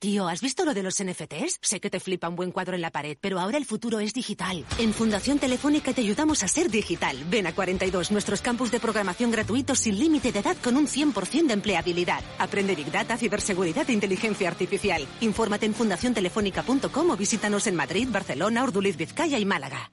Tío, ¿has visto lo de los NFTs? Sé que te flipa un buen cuadro en la pared, pero ahora el futuro es digital. En Fundación Telefónica te ayudamos a ser digital. Ven a 42, nuestros campus de programación gratuitos sin límite de edad con un 100% de empleabilidad. Aprende Big Data, ciberseguridad e inteligencia artificial. Infórmate en fundaciontelefónica.com o visítanos en Madrid, Barcelona, Orduliz, Vizcaya y Málaga.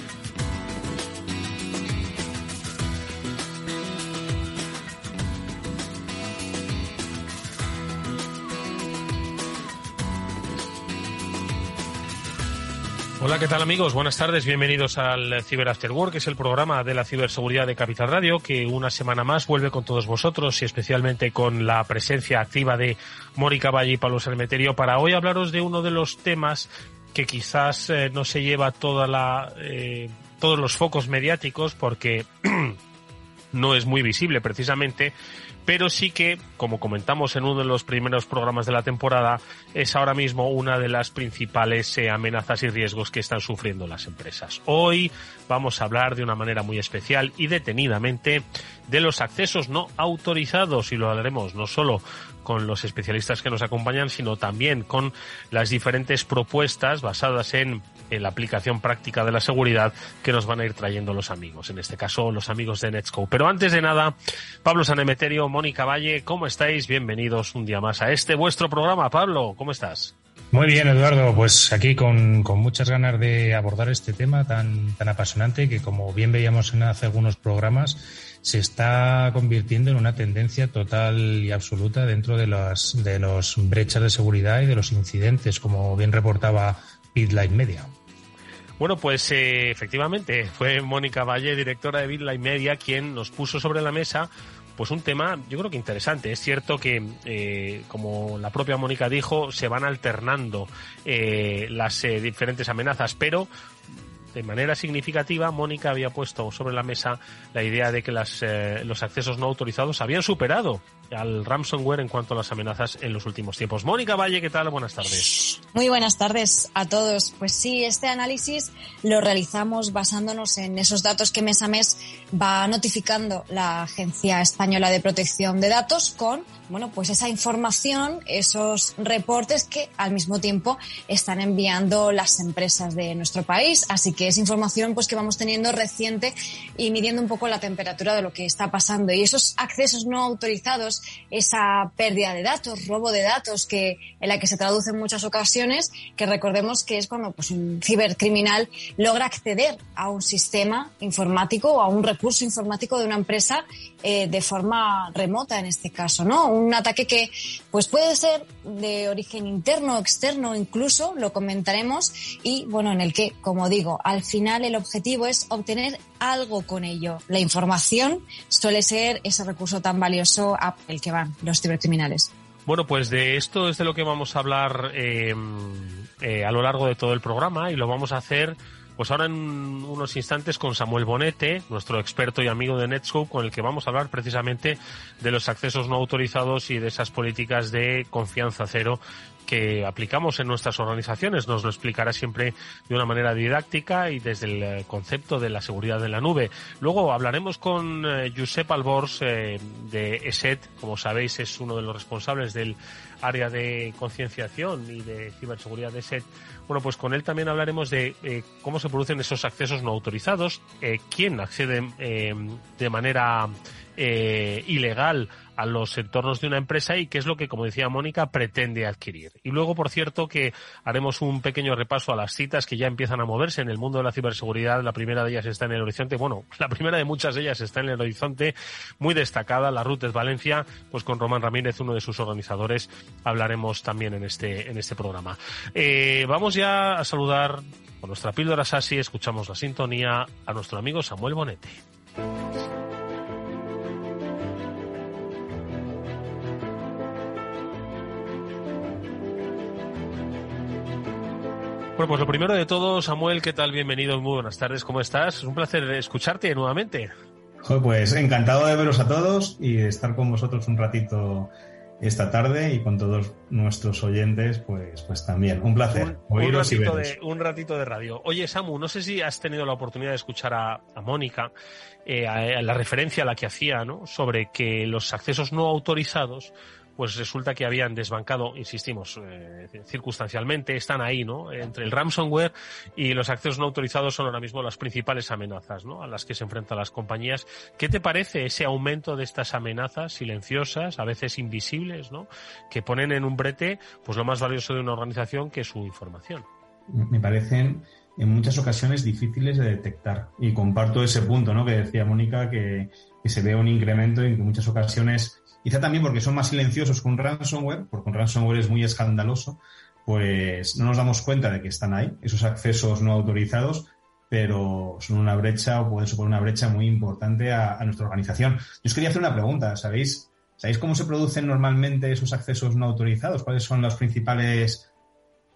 Hola, ¿qué tal amigos? Buenas tardes, bienvenidos al Cyber After Work, que es el programa de la ciberseguridad de Capital Radio, que una semana más vuelve con todos vosotros y especialmente con la presencia activa de Mónica Valle y Pablo Sermeterio para hoy hablaros de uno de los temas que quizás eh, no se lleva toda la, eh, todos los focos mediáticos porque no es muy visible precisamente, pero sí que, como comentamos en uno de los primeros programas de la temporada, es ahora mismo una de las principales eh, amenazas y riesgos que están sufriendo las empresas. Hoy vamos a hablar de una manera muy especial y detenidamente de los accesos no autorizados y lo hablaremos no solo con los especialistas que nos acompañan, sino también con las diferentes propuestas basadas en, la aplicación práctica de la seguridad que nos van a ir trayendo los amigos, en este caso los amigos de Netscope. Pero antes de nada, Pablo Sanemeterio, Mónica Valle, ¿cómo estáis? Bienvenidos un día más a este vuestro programa. Pablo, ¿cómo estás? Muy bien, Eduardo. Pues aquí con, con, muchas ganas de abordar este tema tan, tan apasionante que, como bien veíamos en hace algunos programas, se está convirtiendo en una tendencia total y absoluta dentro de las de los brechas de seguridad y de los incidentes, como bien reportaba BitLight Media. Bueno, pues eh, efectivamente fue Mónica Valle, directora de BitLight Media, quien nos puso sobre la mesa pues un tema yo creo que interesante. Es cierto que, eh, como la propia Mónica dijo, se van alternando eh, las diferentes amenazas, pero de manera significativa, Mónica había puesto sobre la mesa la idea de que las, eh, los accesos no autorizados habían superado al ransomware en cuanto a las amenazas en los últimos tiempos. Mónica Valle, ¿qué tal? Buenas tardes. Muy buenas tardes a todos. Pues sí, este análisis lo realizamos basándonos en esos datos que mes a mes va notificando la Agencia Española de Protección de Datos con bueno, pues esa información, esos reportes que al mismo tiempo están enviando las empresas de nuestro país. Así que es información pues que vamos teniendo reciente y midiendo un poco la temperatura de lo que está pasando. Y esos accesos no autorizados, esa pérdida de datos, robo de datos que en la que se traduce en muchas ocasiones, que recordemos que es cuando pues un cibercriminal logra acceder a un sistema informático o a un recurso informático de una empresa eh, de forma remota en este caso, ¿no? un ataque que pues puede ser de origen interno, externo, incluso, lo comentaremos, y bueno, en el que, como digo, al final el objetivo es obtener algo con ello. La información suele ser ese recurso tan valioso a el que van los cibercriminales. Bueno, pues de esto es de lo que vamos a hablar eh, eh, a lo largo de todo el programa y lo vamos a hacer pues ahora en unos instantes con Samuel Bonete, nuestro experto y amigo de Netscope, con el que vamos a hablar precisamente de los accesos no autorizados y de esas políticas de confianza cero que aplicamos en nuestras organizaciones. Nos lo explicará siempre de una manera didáctica y desde el eh, concepto de la seguridad de la nube. Luego hablaremos con eh, Josep Albors eh, de ESET. Como sabéis, es uno de los responsables del área de concienciación y de ciberseguridad de ESET bueno, pues con él también hablaremos de eh, cómo se producen esos accesos no autorizados, quién accede de manera ilegal a los entornos de una empresa y qué es lo que, como decía Mónica, pretende adquirir. Y luego, por cierto, que haremos un pequeño repaso a las citas que ya empiezan a moverse en el mundo de la ciberseguridad. La primera de ellas está en el horizonte. Bueno, la primera de muchas de ellas está en el horizonte, muy destacada. La ruta es Valencia, pues con Román Ramírez, uno de sus organizadores, hablaremos también en este, en este programa. Eh, vamos ya a saludar con nuestra píldora Sasi, escuchamos la sintonía a nuestro amigo Samuel Bonete. Bueno, pues lo primero de todo, Samuel, ¿qué tal? Bienvenido, muy buenas tardes, ¿cómo estás? Es un placer escucharte nuevamente. Pues encantado de veros a todos y de estar con vosotros un ratito esta tarde y con todos nuestros oyentes, pues, pues también. Un placer. Un, un, ratito, de, un ratito de radio. Oye, Samu, no sé si has tenido la oportunidad de escuchar a, a Mónica, eh, a, a la referencia a la que hacía, ¿no? Sobre que los accesos no autorizados pues resulta que habían desbancado, insistimos, eh, circunstancialmente, están ahí, ¿no? Entre el ransomware y los accesos no autorizados son ahora mismo las principales amenazas, ¿no? A las que se enfrentan las compañías. ¿Qué te parece ese aumento de estas amenazas silenciosas, a veces invisibles, ¿no? Que ponen en un brete, pues lo más valioso de una organización que es su información. Me parecen en muchas ocasiones difíciles de detectar. Y comparto ese punto, ¿no? Que decía Mónica, que, se ve un incremento en que en muchas ocasiones Quizá también porque son más silenciosos con ransomware, porque un ransomware es muy escandaloso, pues no nos damos cuenta de que están ahí, esos accesos no autorizados, pero son una brecha o pueden suponer una brecha muy importante a, a nuestra organización. Yo os quería hacer una pregunta, ¿sabéis? ¿Sabéis cómo se producen normalmente esos accesos no autorizados? ¿Cuáles son los principales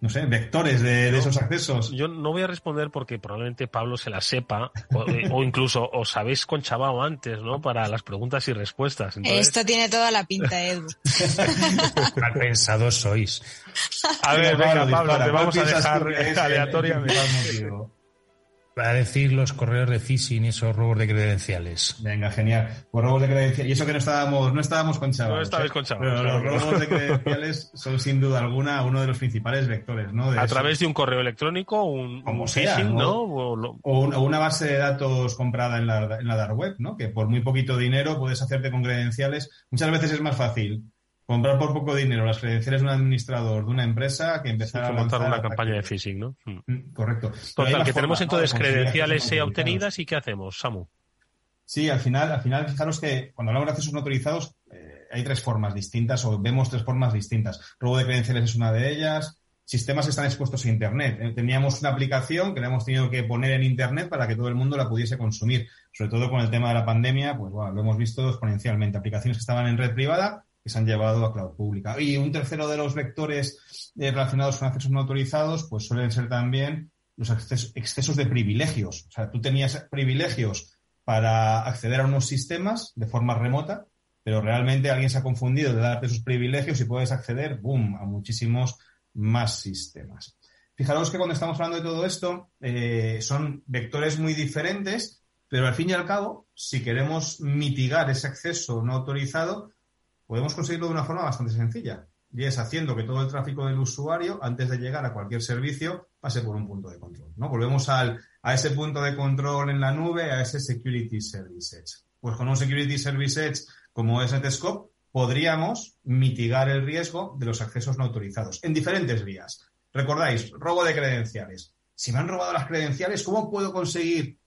no sé, vectores de, de, esos accesos. Yo no voy a responder porque probablemente Pablo se la sepa o, eh, o incluso os habéis conchabado antes, ¿no? Para las preguntas y respuestas. Entonces... Esto tiene toda la pinta, Edu. Mal pensados sois. A ver, venga, Pablo, te vamos a dejar aleatoriamente. Va a decir los correos de phishing y esos robos de credenciales. Venga, genial. Pues robos de credenciales. Y eso que no estábamos, no estábamos con chavales. No estabais con chavales. Pero los robos de credenciales son sin duda alguna uno de los principales vectores, ¿no? De a eso. través de un correo electrónico, un, Como un sea, phishing, ¿no? ¿no? O, lo... o, una, o, una, base de datos comprada en la, en la dark web, ¿no? Que por muy poquito dinero puedes hacerte con credenciales. Muchas veces es más fácil comprar por poco dinero las credenciales de un administrador de una empresa que empezar sí, a montar una campaña de phishing, ¿no? Mm, correcto. Total, que tenemos entonces ¿no? credenciales obtenidas y ¿qué hacemos, Samu? Sí, al final, al final, fijaros que cuando hablamos de accesos no autorizados, eh, hay tres formas distintas o vemos tres formas distintas. Robo de credenciales es una de ellas. Sistemas que están expuestos a Internet. Eh, teníamos una aplicación que la hemos tenido que poner en Internet para que todo el mundo la pudiese consumir. Sobre todo con el tema de la pandemia, pues bueno, lo hemos visto exponencialmente. Aplicaciones que estaban en red privada que se han llevado a cloud pública. Y un tercero de los vectores eh, relacionados con accesos no autorizados, pues suelen ser también los excesos, de privilegios. O sea, tú tenías privilegios para acceder a unos sistemas de forma remota, pero realmente alguien se ha confundido de darte esos privilegios y puedes acceder, boom, a muchísimos más sistemas. Fijaros que cuando estamos hablando de todo esto, eh, son vectores muy diferentes, pero al fin y al cabo, si queremos mitigar ese acceso no autorizado, podemos conseguirlo de una forma bastante sencilla. Y es haciendo que todo el tráfico del usuario, antes de llegar a cualquier servicio, pase por un punto de control. ¿no? Volvemos al, a ese punto de control en la nube, a ese Security Service Edge. Pues con un Security Service Edge como es Netscope, podríamos mitigar el riesgo de los accesos no autorizados en diferentes vías. Recordáis, robo de credenciales. Si me han robado las credenciales, ¿cómo puedo conseguir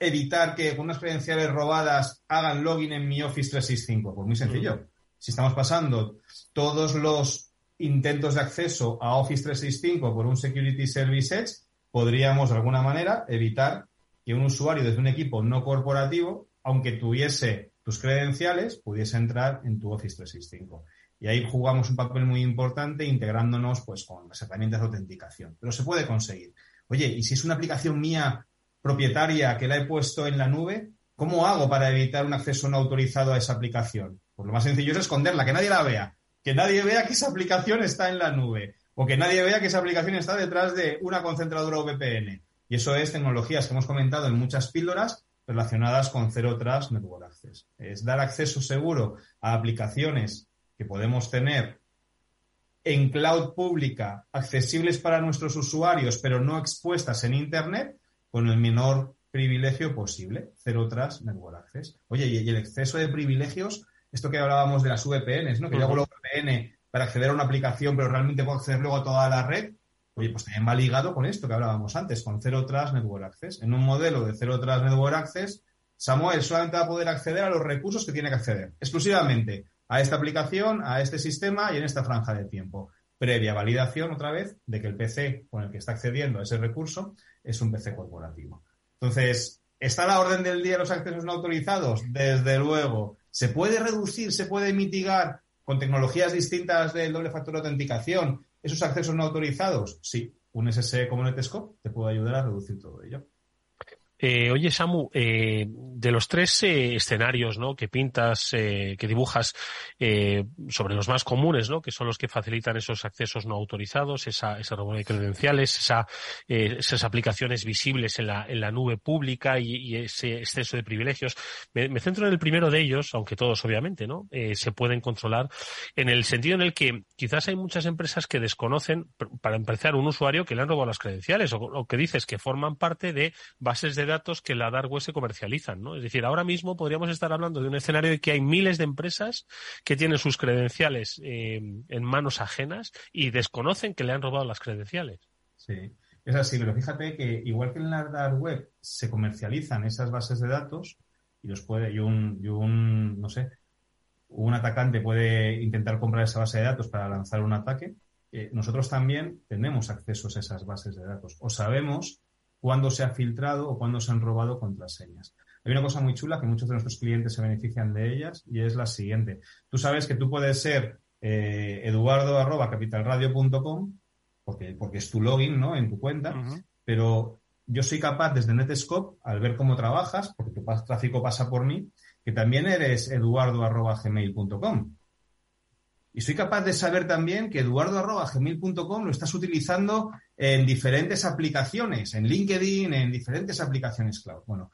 evitar que con unas credenciales robadas hagan login en mi Office 365? Pues muy sencillo. Si estamos pasando todos los intentos de acceso a Office 365 por un Security Service Edge, podríamos de alguna manera evitar que un usuario desde un equipo no corporativo, aunque tuviese tus credenciales, pudiese entrar en tu Office 365. Y ahí jugamos un papel muy importante integrándonos pues con las herramientas de autenticación. Pero se puede conseguir. Oye, ¿y si es una aplicación mía propietaria que la he puesto en la nube, ¿cómo hago para evitar un acceso no autorizado a esa aplicación? Pues lo más sencillo es esconderla, que nadie la vea. Que nadie vea que esa aplicación está en la nube. O que nadie vea que esa aplicación está detrás de una concentradora VPN. Y eso es tecnologías que hemos comentado en muchas píldoras relacionadas con Zero Trust Network Access. Es dar acceso seguro a aplicaciones que podemos tener en cloud pública, accesibles para nuestros usuarios, pero no expuestas en Internet, con el menor privilegio posible, Zero Trust Network Access. Oye, y el exceso de privilegios, esto que hablábamos de las VPNs, ¿no? Que yo hago la VPN para acceder a una aplicación, pero realmente puedo acceder luego a toda la red. Oye, pues también va ligado con esto que hablábamos antes, con Zero Trust Network Access. En un modelo de Zero Trust Network Access, Samuel solamente va a poder acceder a los recursos que tiene que acceder, exclusivamente a esta aplicación, a este sistema y en esta franja de tiempo. Previa validación, otra vez, de que el PC con el que está accediendo a ese recurso es un PC corporativo. Entonces, ¿está la orden del día los accesos no autorizados? Desde luego. ¿Se puede reducir, se puede mitigar con tecnologías distintas del doble factor de autenticación esos accesos no autorizados? Sí. Un SSE como Netscope te puede ayudar a reducir todo ello. Eh, oye, Samu, eh, de los tres eh, escenarios ¿no? que pintas, eh, que dibujas eh, sobre los más comunes, ¿no? que son los que facilitan esos accesos no autorizados, esa, ese robo de credenciales, esa, esas aplicaciones visibles en la, en la nube pública y, ese exceso de privilegios, me, me, centro en el primero de ellos, aunque todos obviamente no se pueden controlar, en el sentido en el que quizás hay muchas empresas que desconocen, para empezar, un usuario que le han robado las credenciales o, o que dices que forman parte de bases de datos que la dark web se comercializan, ¿no? Es decir, ahora mismo podríamos estar hablando de un escenario de que hay miles de empresas que tienen sus credenciales eh, en manos ajenas y desconocen que le han robado las credenciales. Sí, es así, pero fíjate que igual que en la dark web se comercializan esas bases de datos y los puede, y un, y un no sé, un atacante puede intentar comprar esa base de datos para lanzar un ataque, eh, nosotros también tenemos acceso a esas bases de datos o sabemos cuándo se ha filtrado o cuándo se han robado contraseñas. Hay una cosa muy chula que muchos de nuestros clientes se benefician de ellas y es la siguiente. Tú sabes que tú puedes ser eh, eduardo.capitalradio.com porque, porque es tu login ¿no? en tu cuenta, uh -huh. pero yo soy capaz desde Netscope, al ver cómo trabajas, porque tu tráfico pasa por mí, que también eres eduardo.gmail.com. Y soy capaz de saber también que eduardo.gmail.com lo estás utilizando en diferentes aplicaciones, en LinkedIn, en diferentes aplicaciones cloud. Bueno,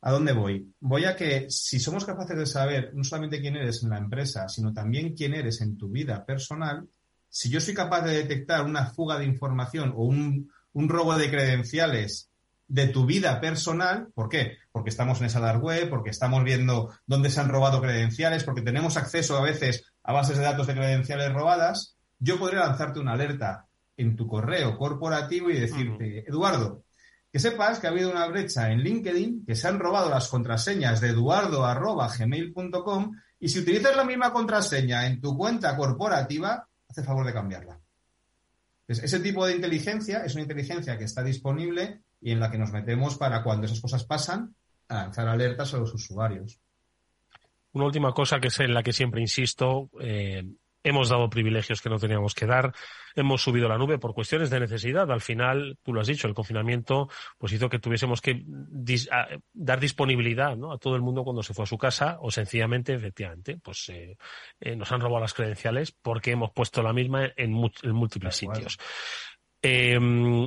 ¿a dónde voy? Voy a que si somos capaces de saber no solamente quién eres en la empresa, sino también quién eres en tu vida personal, si yo soy capaz de detectar una fuga de información o un, un robo de credenciales de tu vida personal. ¿Por qué? Porque estamos en esa dark web, porque estamos viendo dónde se han robado credenciales, porque tenemos acceso a veces a bases de datos de credenciales robadas. Yo podría lanzarte una alerta en tu correo corporativo y decirte. Eduardo, que sepas que ha habido una brecha en LinkedIn, que se han robado las contraseñas de eduardo.gmail.com y si utilizas la misma contraseña en tu cuenta corporativa, hace favor de cambiarla. Entonces, ese tipo de inteligencia es una inteligencia que está disponible y en la que nos metemos para cuando esas cosas pasan, a lanzar alertas a los usuarios. Una última cosa que es en la que siempre insisto, eh, hemos dado privilegios que no teníamos que dar, hemos subido la nube por cuestiones de necesidad. Al final, tú lo has dicho, el confinamiento pues hizo que tuviésemos que dis a, dar disponibilidad ¿no? a todo el mundo cuando se fue a su casa o sencillamente, efectivamente, pues eh, eh, nos han robado las credenciales porque hemos puesto la misma en, en múltiples sitios. Eh,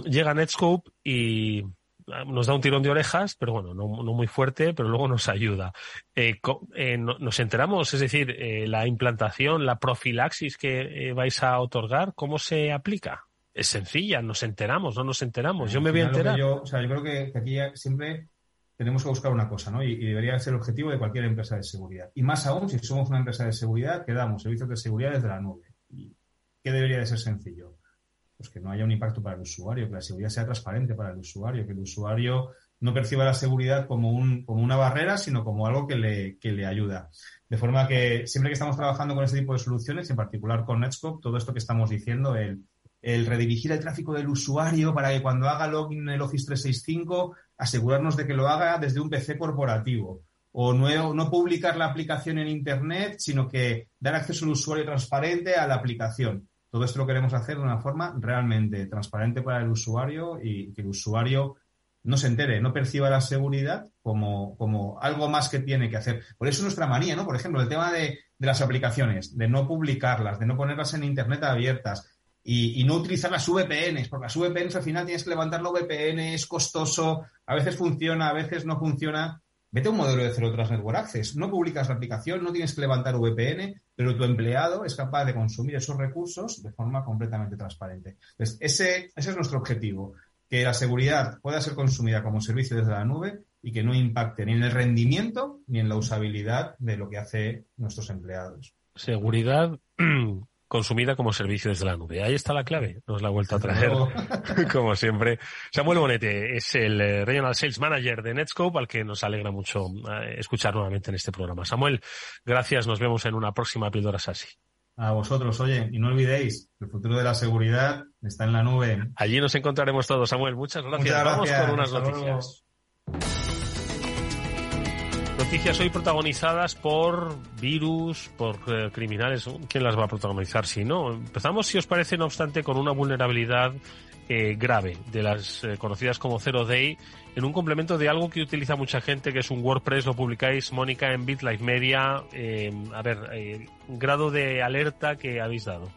llega Netscope y nos da un tirón de orejas, pero bueno, no, no muy fuerte, pero luego nos ayuda. Eh, eh, no, nos enteramos, es decir, eh, la implantación, la profilaxis que vais a otorgar, ¿cómo se aplica? Es sencilla, nos enteramos, no nos enteramos. Yo me voy a enterar. Yo, o sea, yo creo que, que, aquí siempre tenemos que buscar una cosa, ¿no? Y, y, debería ser el objetivo de cualquier empresa de seguridad. Y más aún, si somos una empresa de seguridad, que damos servicios de seguridad desde la nube. ¿Y ¿Qué debería de ser sencillo? Pues que no haya un impacto para el usuario, que la seguridad sea transparente para el usuario, que el usuario no perciba la seguridad como, un, como una barrera, sino como algo que le, que le ayuda. De forma que siempre que estamos trabajando con este tipo de soluciones, en particular con Netscope, todo esto que estamos diciendo, el, el redirigir el tráfico del usuario para que cuando haga login en el Office 365, asegurarnos de que lo haga desde un PC corporativo. O no, no publicar la aplicación en Internet, sino que dar acceso al usuario transparente a la aplicación todo esto lo queremos hacer de una forma realmente transparente para el usuario y que el usuario no se entere, no perciba la seguridad como, como algo más que tiene que hacer. Por eso nuestra manía, ¿no? Por ejemplo, el tema de, de las aplicaciones, de no publicarlas, de no ponerlas en Internet abiertas y, no utilizar las VPNs, porque las VPNs al final tienes que levantar la VPN, es costoso, a veces funciona, a veces no funciona. Vete a un modelo de Zero Trust Network Access. No publicas la aplicación, no tienes que levantar VPN, pero tu empleado es capaz de consumir esos recursos de forma completamente transparente. Entonces, ese, ese es nuestro objetivo. que la seguridad pueda ser consumida como servicio desde la nube y que no impacte ni en el rendimiento ni en la usabilidad de lo que hace nuestros empleados. Seguridad consumida como servicio desde la nube. Ahí está la clave. Nos la ha vuelto a traer, como siempre. Samuel Bonete es el eh, Regional Sales Manager de Netscope, al que nos alegra mucho eh, escuchar nuevamente en este programa. Samuel, gracias. Nos vemos en una próxima píldora SASI. A vosotros, oye, y no olvidéis, el futuro de la seguridad está en la nube. Allí nos encontraremos todos, Samuel. Muchas gracias. Vamos con unas noticias. Noticias hoy protagonizadas por virus, por eh, criminales. ¿Quién las va a protagonizar si no? Empezamos, si os parece, no obstante, con una vulnerabilidad eh, grave de las eh, conocidas como Zero Day en un complemento de algo que utiliza mucha gente, que es un WordPress. Lo publicáis, Mónica, en BitLife Media. a ver, grado de alerta que habéis dado.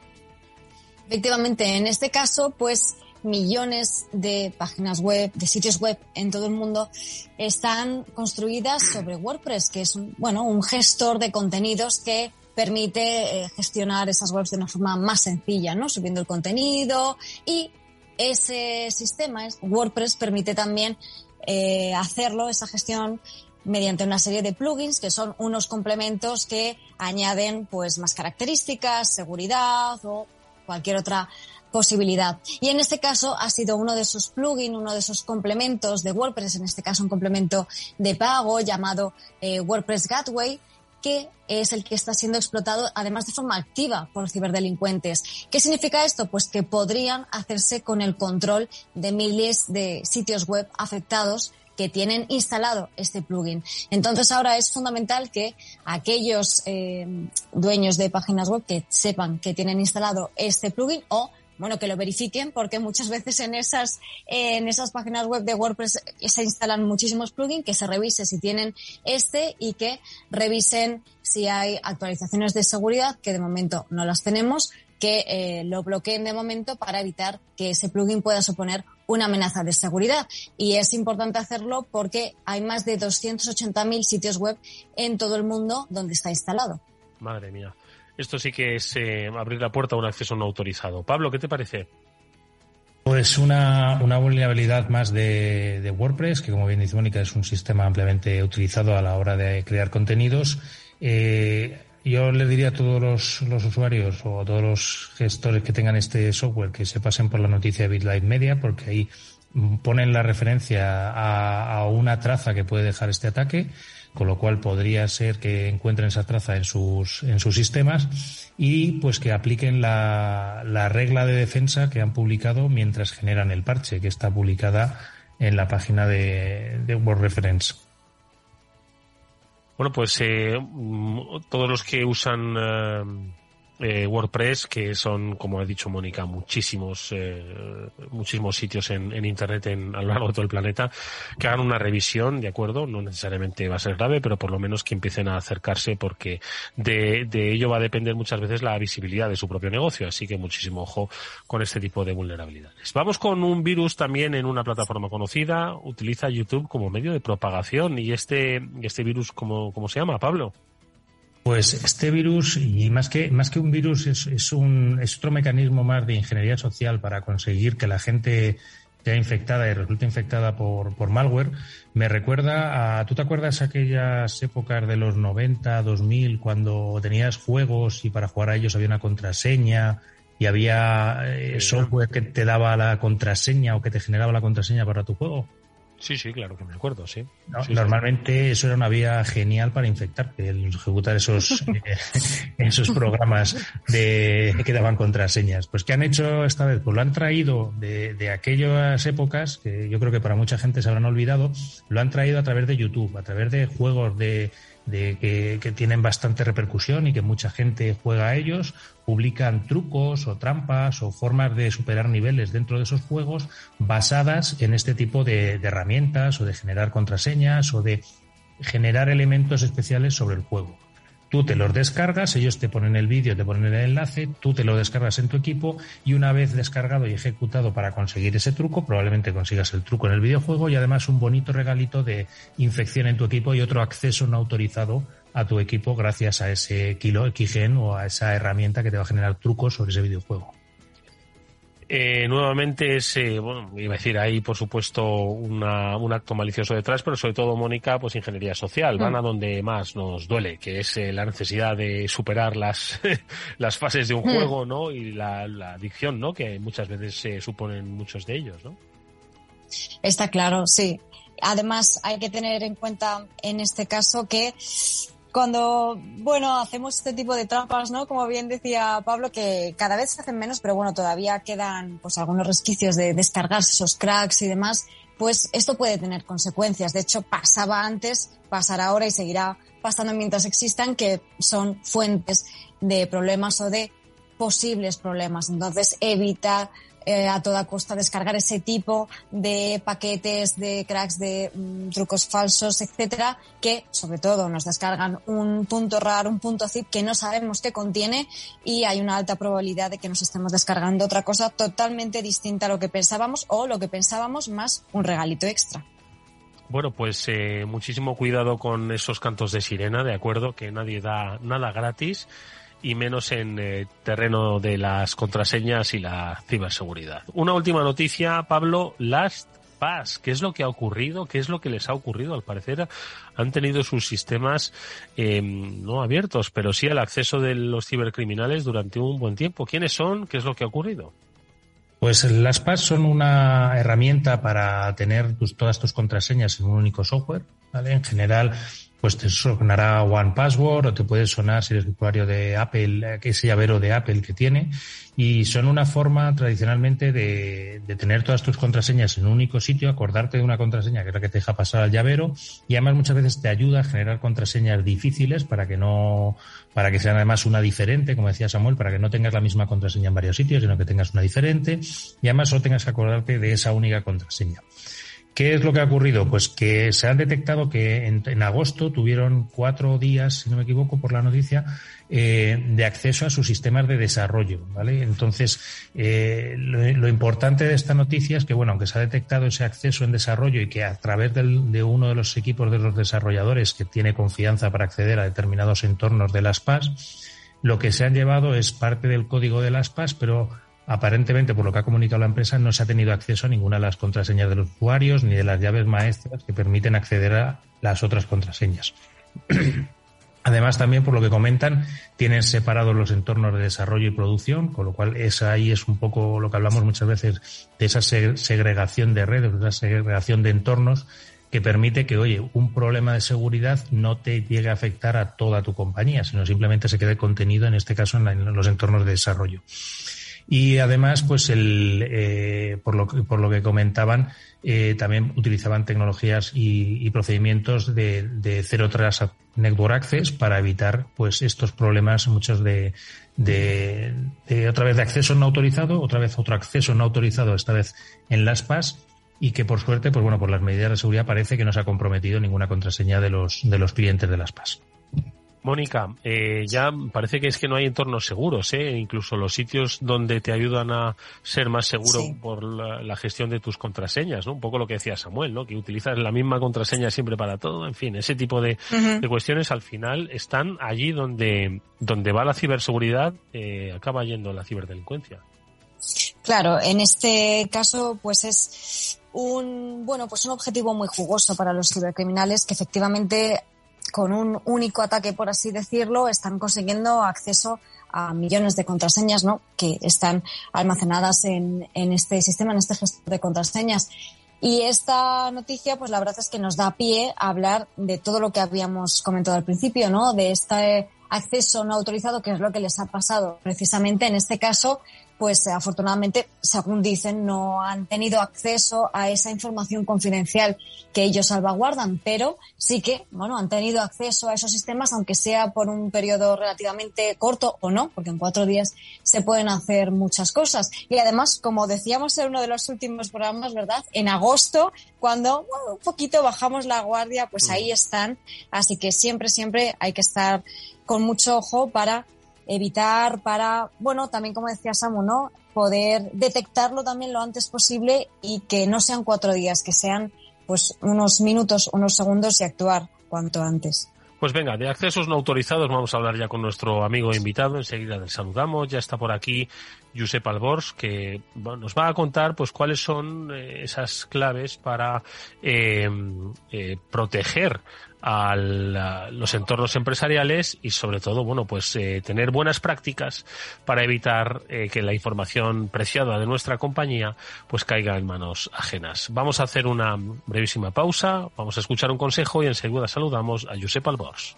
Efectivamente, en este caso, pues millones de páginas web, de sitios web en todo el mundo están construidas sobre WordPress, que es un, bueno, un gestor de contenidos que permite eh, gestionar esas webs de una forma más sencilla, ¿no? Subiendo el contenido y ese sistema, WordPress, permite también eh, hacerlo, esa gestión, mediante una serie de plugins que son unos complementos que añaden pues más características, seguridad o cualquier otra posibilidad. Y en este caso ha sido uno de esos plugins, uno de esos complementos de WordPress, en este caso un complemento de pago llamado eh, WordPress Gateway, que es el que está siendo explotado además de forma activa por ciberdelincuentes. ¿Qué significa esto? Pues que podrían hacerse con el control de miles de sitios web afectados que tienen instalado este plugin. Entonces ahora es fundamental que aquellos eh, dueños de páginas web que sepan que tienen instalado este plugin o bueno, que lo verifiquen porque muchas veces en esas, en esas páginas web de WordPress se instalan muchísimos plugins, que se revise si tienen este y que revisen si hay actualizaciones de seguridad, que de momento no las tenemos, que eh, lo bloqueen de momento para evitar que ese plugin pueda suponer una amenaza de seguridad. Y es importante hacerlo porque hay más de 280.000 sitios web en todo el mundo donde está instalado. Madre mía. Esto sí que es eh, abrir la puerta a un acceso no autorizado. Pablo, ¿qué te parece? Pues una, vulnerabilidad más de, WordPress, que como bien dice Mónica, es un sistema ampliamente utilizado a la hora de crear contenidos. Eh, yo le diría a todos los, usuarios o a todos los gestores que tengan este software que se pasen por la noticia de BitLife Media, porque ahí ponen la referencia a una traza que puede dejar este ataque con lo cual podría ser que encuentren esa traza en sus, en sus sistemas y pues que apliquen la, la regla de defensa que han publicado mientras generan el parche, que está publicada en la página de, de Reference. Bueno, pues eh, mm, todos los que usan eh, eh, WordPress, que son, como ha dicho Mónica, muchísimos, eh, muchísimos sitios en, en Internet en, a lo largo de todo el planeta, que hagan una revisión, ¿de acuerdo? No necesariamente va a ser grave, pero por lo menos que empiecen a acercarse porque de, de ello va a depender muchas veces la visibilidad de su propio negocio, así que muchísimo ojo con este tipo de vulnerabilidades. Vamos con un virus también en una plataforma conocida, utiliza YouTube como medio de propagación y este, este virus, ¿cómo, cómo se llama, Pablo? Pues este virus, y más que, más que un virus, es, un, es otro mecanismo más de ingeniería social para conseguir que la gente sea infectada y resulte infectada por, por malware, me recuerda a, ¿tú te acuerdas aquellas épocas de los 90, 2000, cuando tenías juegos y para jugar a ellos había una contraseña y había eh, software que te daba la contraseña o que te generaba la contraseña para tu juego? Sí, sí, claro que me acuerdo, sí. normalmente eso era una vía genial para infectar, el ejecutar esos, eh, esos programas de, que daban contraseñas. Pues ¿qué han hecho esta vez? Pues lo han traído de, de aquellas épocas, que yo creo que para mucha gente se habrán olvidado, lo han traído a través de YouTube, a través de juegos de, de que, que, tienen bastante repercusión y que mucha gente juega a ellos, publican trucos o trampas o formas de superar niveles dentro de esos juegos basadas en este tipo de, herramientas o de generar contraseñas o de generar elementos especiales sobre el juego. Tú te los descargas, ellos te ponen el vídeo, te ponen el enlace, tú te lo descargas en tu equipo y una vez descargado y ejecutado para conseguir ese truco, probablemente consigas el truco en el videojuego y además un bonito regalito de infección en tu equipo y otro acceso no autorizado a tu equipo gracias a ese kilo Xgen o a esa herramienta que te va a generar trucos sobre ese videojuego. Eh, nuevamente es, eh, bueno, iba a decir, hay por supuesto una, un acto malicioso detrás, pero sobre todo, Mónica, pues ingeniería social. Van mm. a donde más nos duele, que es eh, la necesidad de superar las, las fases de un mm. juego, ¿no? Y la, adicción, ¿no? Que muchas veces se suponen muchos de ellos, ¿no? Está claro, sí. Además, hay que tener en cuenta en este caso que cuando, bueno, hacemos este tipo de trampas, ¿no? Como bien decía Pablo, que cada vez se hacen menos, pero bueno, todavía quedan pues algunos resquicios de descargarse esos cracks y demás, pues esto puede tener consecuencias. De hecho, pasaba antes, pasará ahora y seguirá pasando mientras existan, que son fuentes de problemas o de posibles problemas. Entonces, evita eh, a toda costa descargar ese tipo de paquetes, de cracks, de mm, trucos falsos, etcétera, que sobre todo nos descargan un punto raro, un punto zip que no sabemos qué contiene y hay una alta probabilidad de que nos estemos descargando otra cosa totalmente distinta a lo que pensábamos o lo que pensábamos más un regalito extra. Bueno, pues eh, muchísimo cuidado con esos cantos de sirena, de acuerdo, que nadie da nada gratis y menos en eh, terreno de las contraseñas y la ciberseguridad. Una última noticia, Pablo, Last Pass. ¿Qué es lo que ha ocurrido? ¿Qué es lo que les ha ocurrido? Al parecer han tenido sus sistemas em, no abiertos, pero sí al acceso de los cibercriminales durante un buen tiempo. ¿Quiénes son? ¿Qué es lo que ha ocurrido? Pues las PAS son una herramienta para tener todas tus contraseñas en un único software. ¿vale? En general, pues te sonará One Password o te puede sonar si eres usuario de Apple, ese llavero de Apple que tiene. Y son una forma tradicionalmente de, de, tener todas tus contraseñas en un único sitio, acordarte de una contraseña que es la que te deja pasar al llavero y además muchas veces te ayuda a generar contraseñas difíciles para que no, para que sean además una diferente, como decía Samuel, para que no tengas la misma contraseña en varios sitios, sino que tengas una diferente y además solo tengas que acordarte de esa única contraseña. ¿Qué es lo que ha ocurrido? Pues que se han detectado que en, agosto tuvieron cuatro días, si no me equivoco, por la noticia, eh, de acceso a sus sistemas de desarrollo, ¿vale? Entonces, eh, lo, importante de esta noticia es que, bueno, aunque se ha detectado ese acceso en desarrollo y que a través de uno de los equipos de los desarrolladores que tiene confianza para acceder a determinados entornos de las PAS, lo que se han llevado es parte del código de las PAS, pero Aparentemente, por lo que ha comunicado la empresa, no se ha tenido acceso a ninguna de las contraseñas de los usuarios ni de las llaves maestras que permiten acceder a las otras contraseñas. Además, también por lo que comentan, tienen separados los entornos de desarrollo y producción, con lo cual esa ahí es un poco lo que hablamos muchas veces de esa segregación de redes, de esa segregación de entornos que permite que, oye, un problema de seguridad no te llegue a afectar a toda tu compañía, sino simplemente se quede contenido, en este caso, en los entornos de desarrollo. Y además, pues el, eh, por, lo, por lo que comentaban, eh, también utilizaban tecnologías y, procedimientos de, de Zero Network Access para evitar pues estos problemas, muchos de, de, de, otra vez de acceso no autorizado, otra vez otro acceso no autorizado, esta vez en las PAS, y que por suerte, pues bueno, por las medidas de seguridad parece que no se ha comprometido ninguna contraseña de los, de los clientes de las PAS. Mónica, eh, ya parece que es que no hay entornos seguros, ¿eh? incluso los sitios donde te ayudan a ser más seguro por la, gestión de tus contraseñas, ¿no? Un poco lo que decía Samuel, ¿no? Que utilizas la misma contraseña siempre para todo, en fin, ese tipo de, cuestiones al final están allí donde, donde va la ciberseguridad, eh, acaba yendo la ciberdelincuencia. Claro, en este caso, pues es un, bueno, pues un objetivo muy jugoso para los cibercriminales que efectivamente con un único ataque, por así decirlo, están consiguiendo acceso a millones de contraseñas, ¿no? Que están almacenadas en, este sistema, en este gestor de contraseñas. Y esta noticia, pues la verdad es que nos da pie a hablar de todo lo que habíamos comentado al principio, ¿no? De este acceso no autorizado, que es lo que les ha pasado precisamente en este caso pues eh, afortunadamente, según dicen, no han tenido acceso a esa información confidencial que ellos salvaguardan, pero sí que, bueno, han tenido acceso a esos sistemas, aunque sea por un periodo relativamente corto o no, porque en cuatro días se pueden hacer muchas cosas. Y además, como decíamos en uno de los últimos programas, ¿verdad? En agosto, cuando un poquito bajamos la guardia, pues ahí están. Así que siempre, siempre hay que estar con mucho ojo para evitar para, bueno, también como decía Samu, ¿no? Poder detectarlo también lo antes posible y que no sean cuatro días, que sean pues unos minutos, unos segundos y actuar cuanto antes. Pues venga, de accesos no autorizados vamos a hablar ya con nuestro amigo invitado. Enseguida le saludamos. Ya está por aquí Josep Albors, que nos va a contar pues cuáles son eh, esas claves para eh, eh, proteger a los entornos empresariales y sobre todo bueno pues tener buenas prácticas para evitar que la información preciada de nuestra compañía pues caiga en manos ajenas. Vamos a hacer una brevísima pausa, vamos a escuchar un consejo y enseguida saludamos a Josep Albors.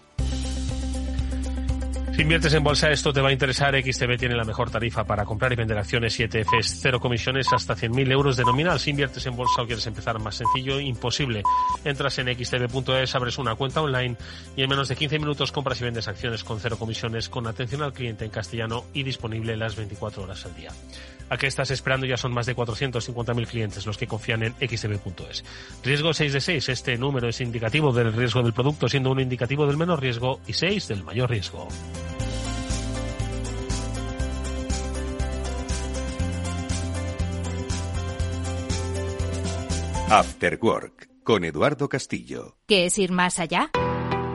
Si inviertes en bolsa, esto te va a interesar. XTB tiene la mejor tarifa para comprar y vender acciones y ETFs, cero comisiones hasta 100.000 euros de nominal. Si inviertes en bolsa o quieres empezar más sencillo, imposible. Entras en xtb.es, abres una cuenta online y en menos de 15 minutos compras y vendes acciones con cero comisiones, con atención al cliente en castellano y disponible las 24 horas al día. ¿A qué estás esperando? Ya son más de 450.000 clientes los que confían en xtb.es. Riesgo 6 de 6. Este número es indicativo del riesgo del producto, siendo un indicativo del menor riesgo y 6 del mayor riesgo. After Work con Eduardo Castillo. ¿Qué es ir más allá?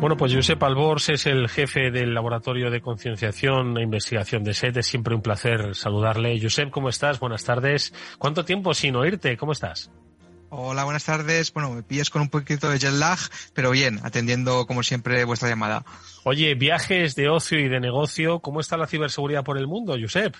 Bueno, pues Josep Albors es el jefe del Laboratorio de Concienciación e Investigación de SED. Es siempre un placer saludarle. Josep, ¿cómo estás? Buenas tardes. ¿Cuánto tiempo sin oírte? ¿Cómo estás? Hola, buenas tardes. Bueno, me pillas con un poquito de jet lag, pero bien, atendiendo como siempre vuestra llamada. Oye, viajes de ocio y de negocio, ¿cómo está la ciberseguridad por el mundo, Josep?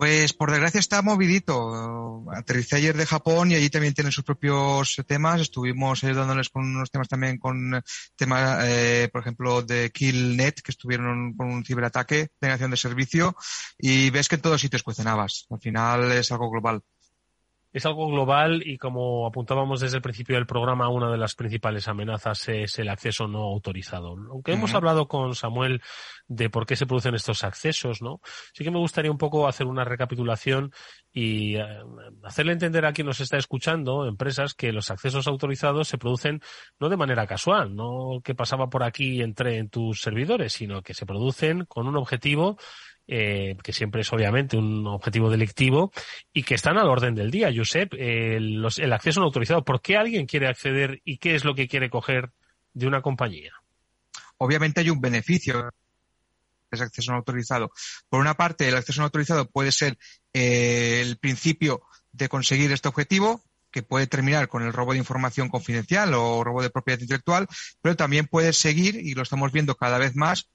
Pues por desgracia está movidito. Aterricé ayer de Japón y allí también tienen sus propios temas. Estuvimos ayudándoles con unos temas también con temas, eh, por ejemplo, de Killnet, que estuvieron con un ciberataque de de servicio. Y ves que en todos sitios cuecen. Al final es algo global es algo global y como apuntábamos desde el principio del programa, una de las principales amenazas es el acceso no autorizado. Aunque hemos hablado con Samuel de por qué se producen estos accesos, ¿no? Sí que me gustaría un poco hacer una recapitulación y eh, hacerle entender a quien nos está escuchando, empresas, que los accesos autorizados se producen no de manera casual, no que pasaba por aquí y entré en tus servidores, sino que se producen con un objetivo eh, que siempre es obviamente un objetivo delictivo y que están al orden del día. Josep, el, el acceso no autorizado, ¿por qué alguien quiere acceder y qué es lo que quiere coger de una compañía? Obviamente hay un beneficio ese acceso no autorizado. Por una parte, el acceso no autorizado puede ser eh, el principio de conseguir este objetivo, que puede terminar con el robo de información confidencial o robo de propiedad intelectual, pero también puede seguir, y lo estamos viendo cada vez más,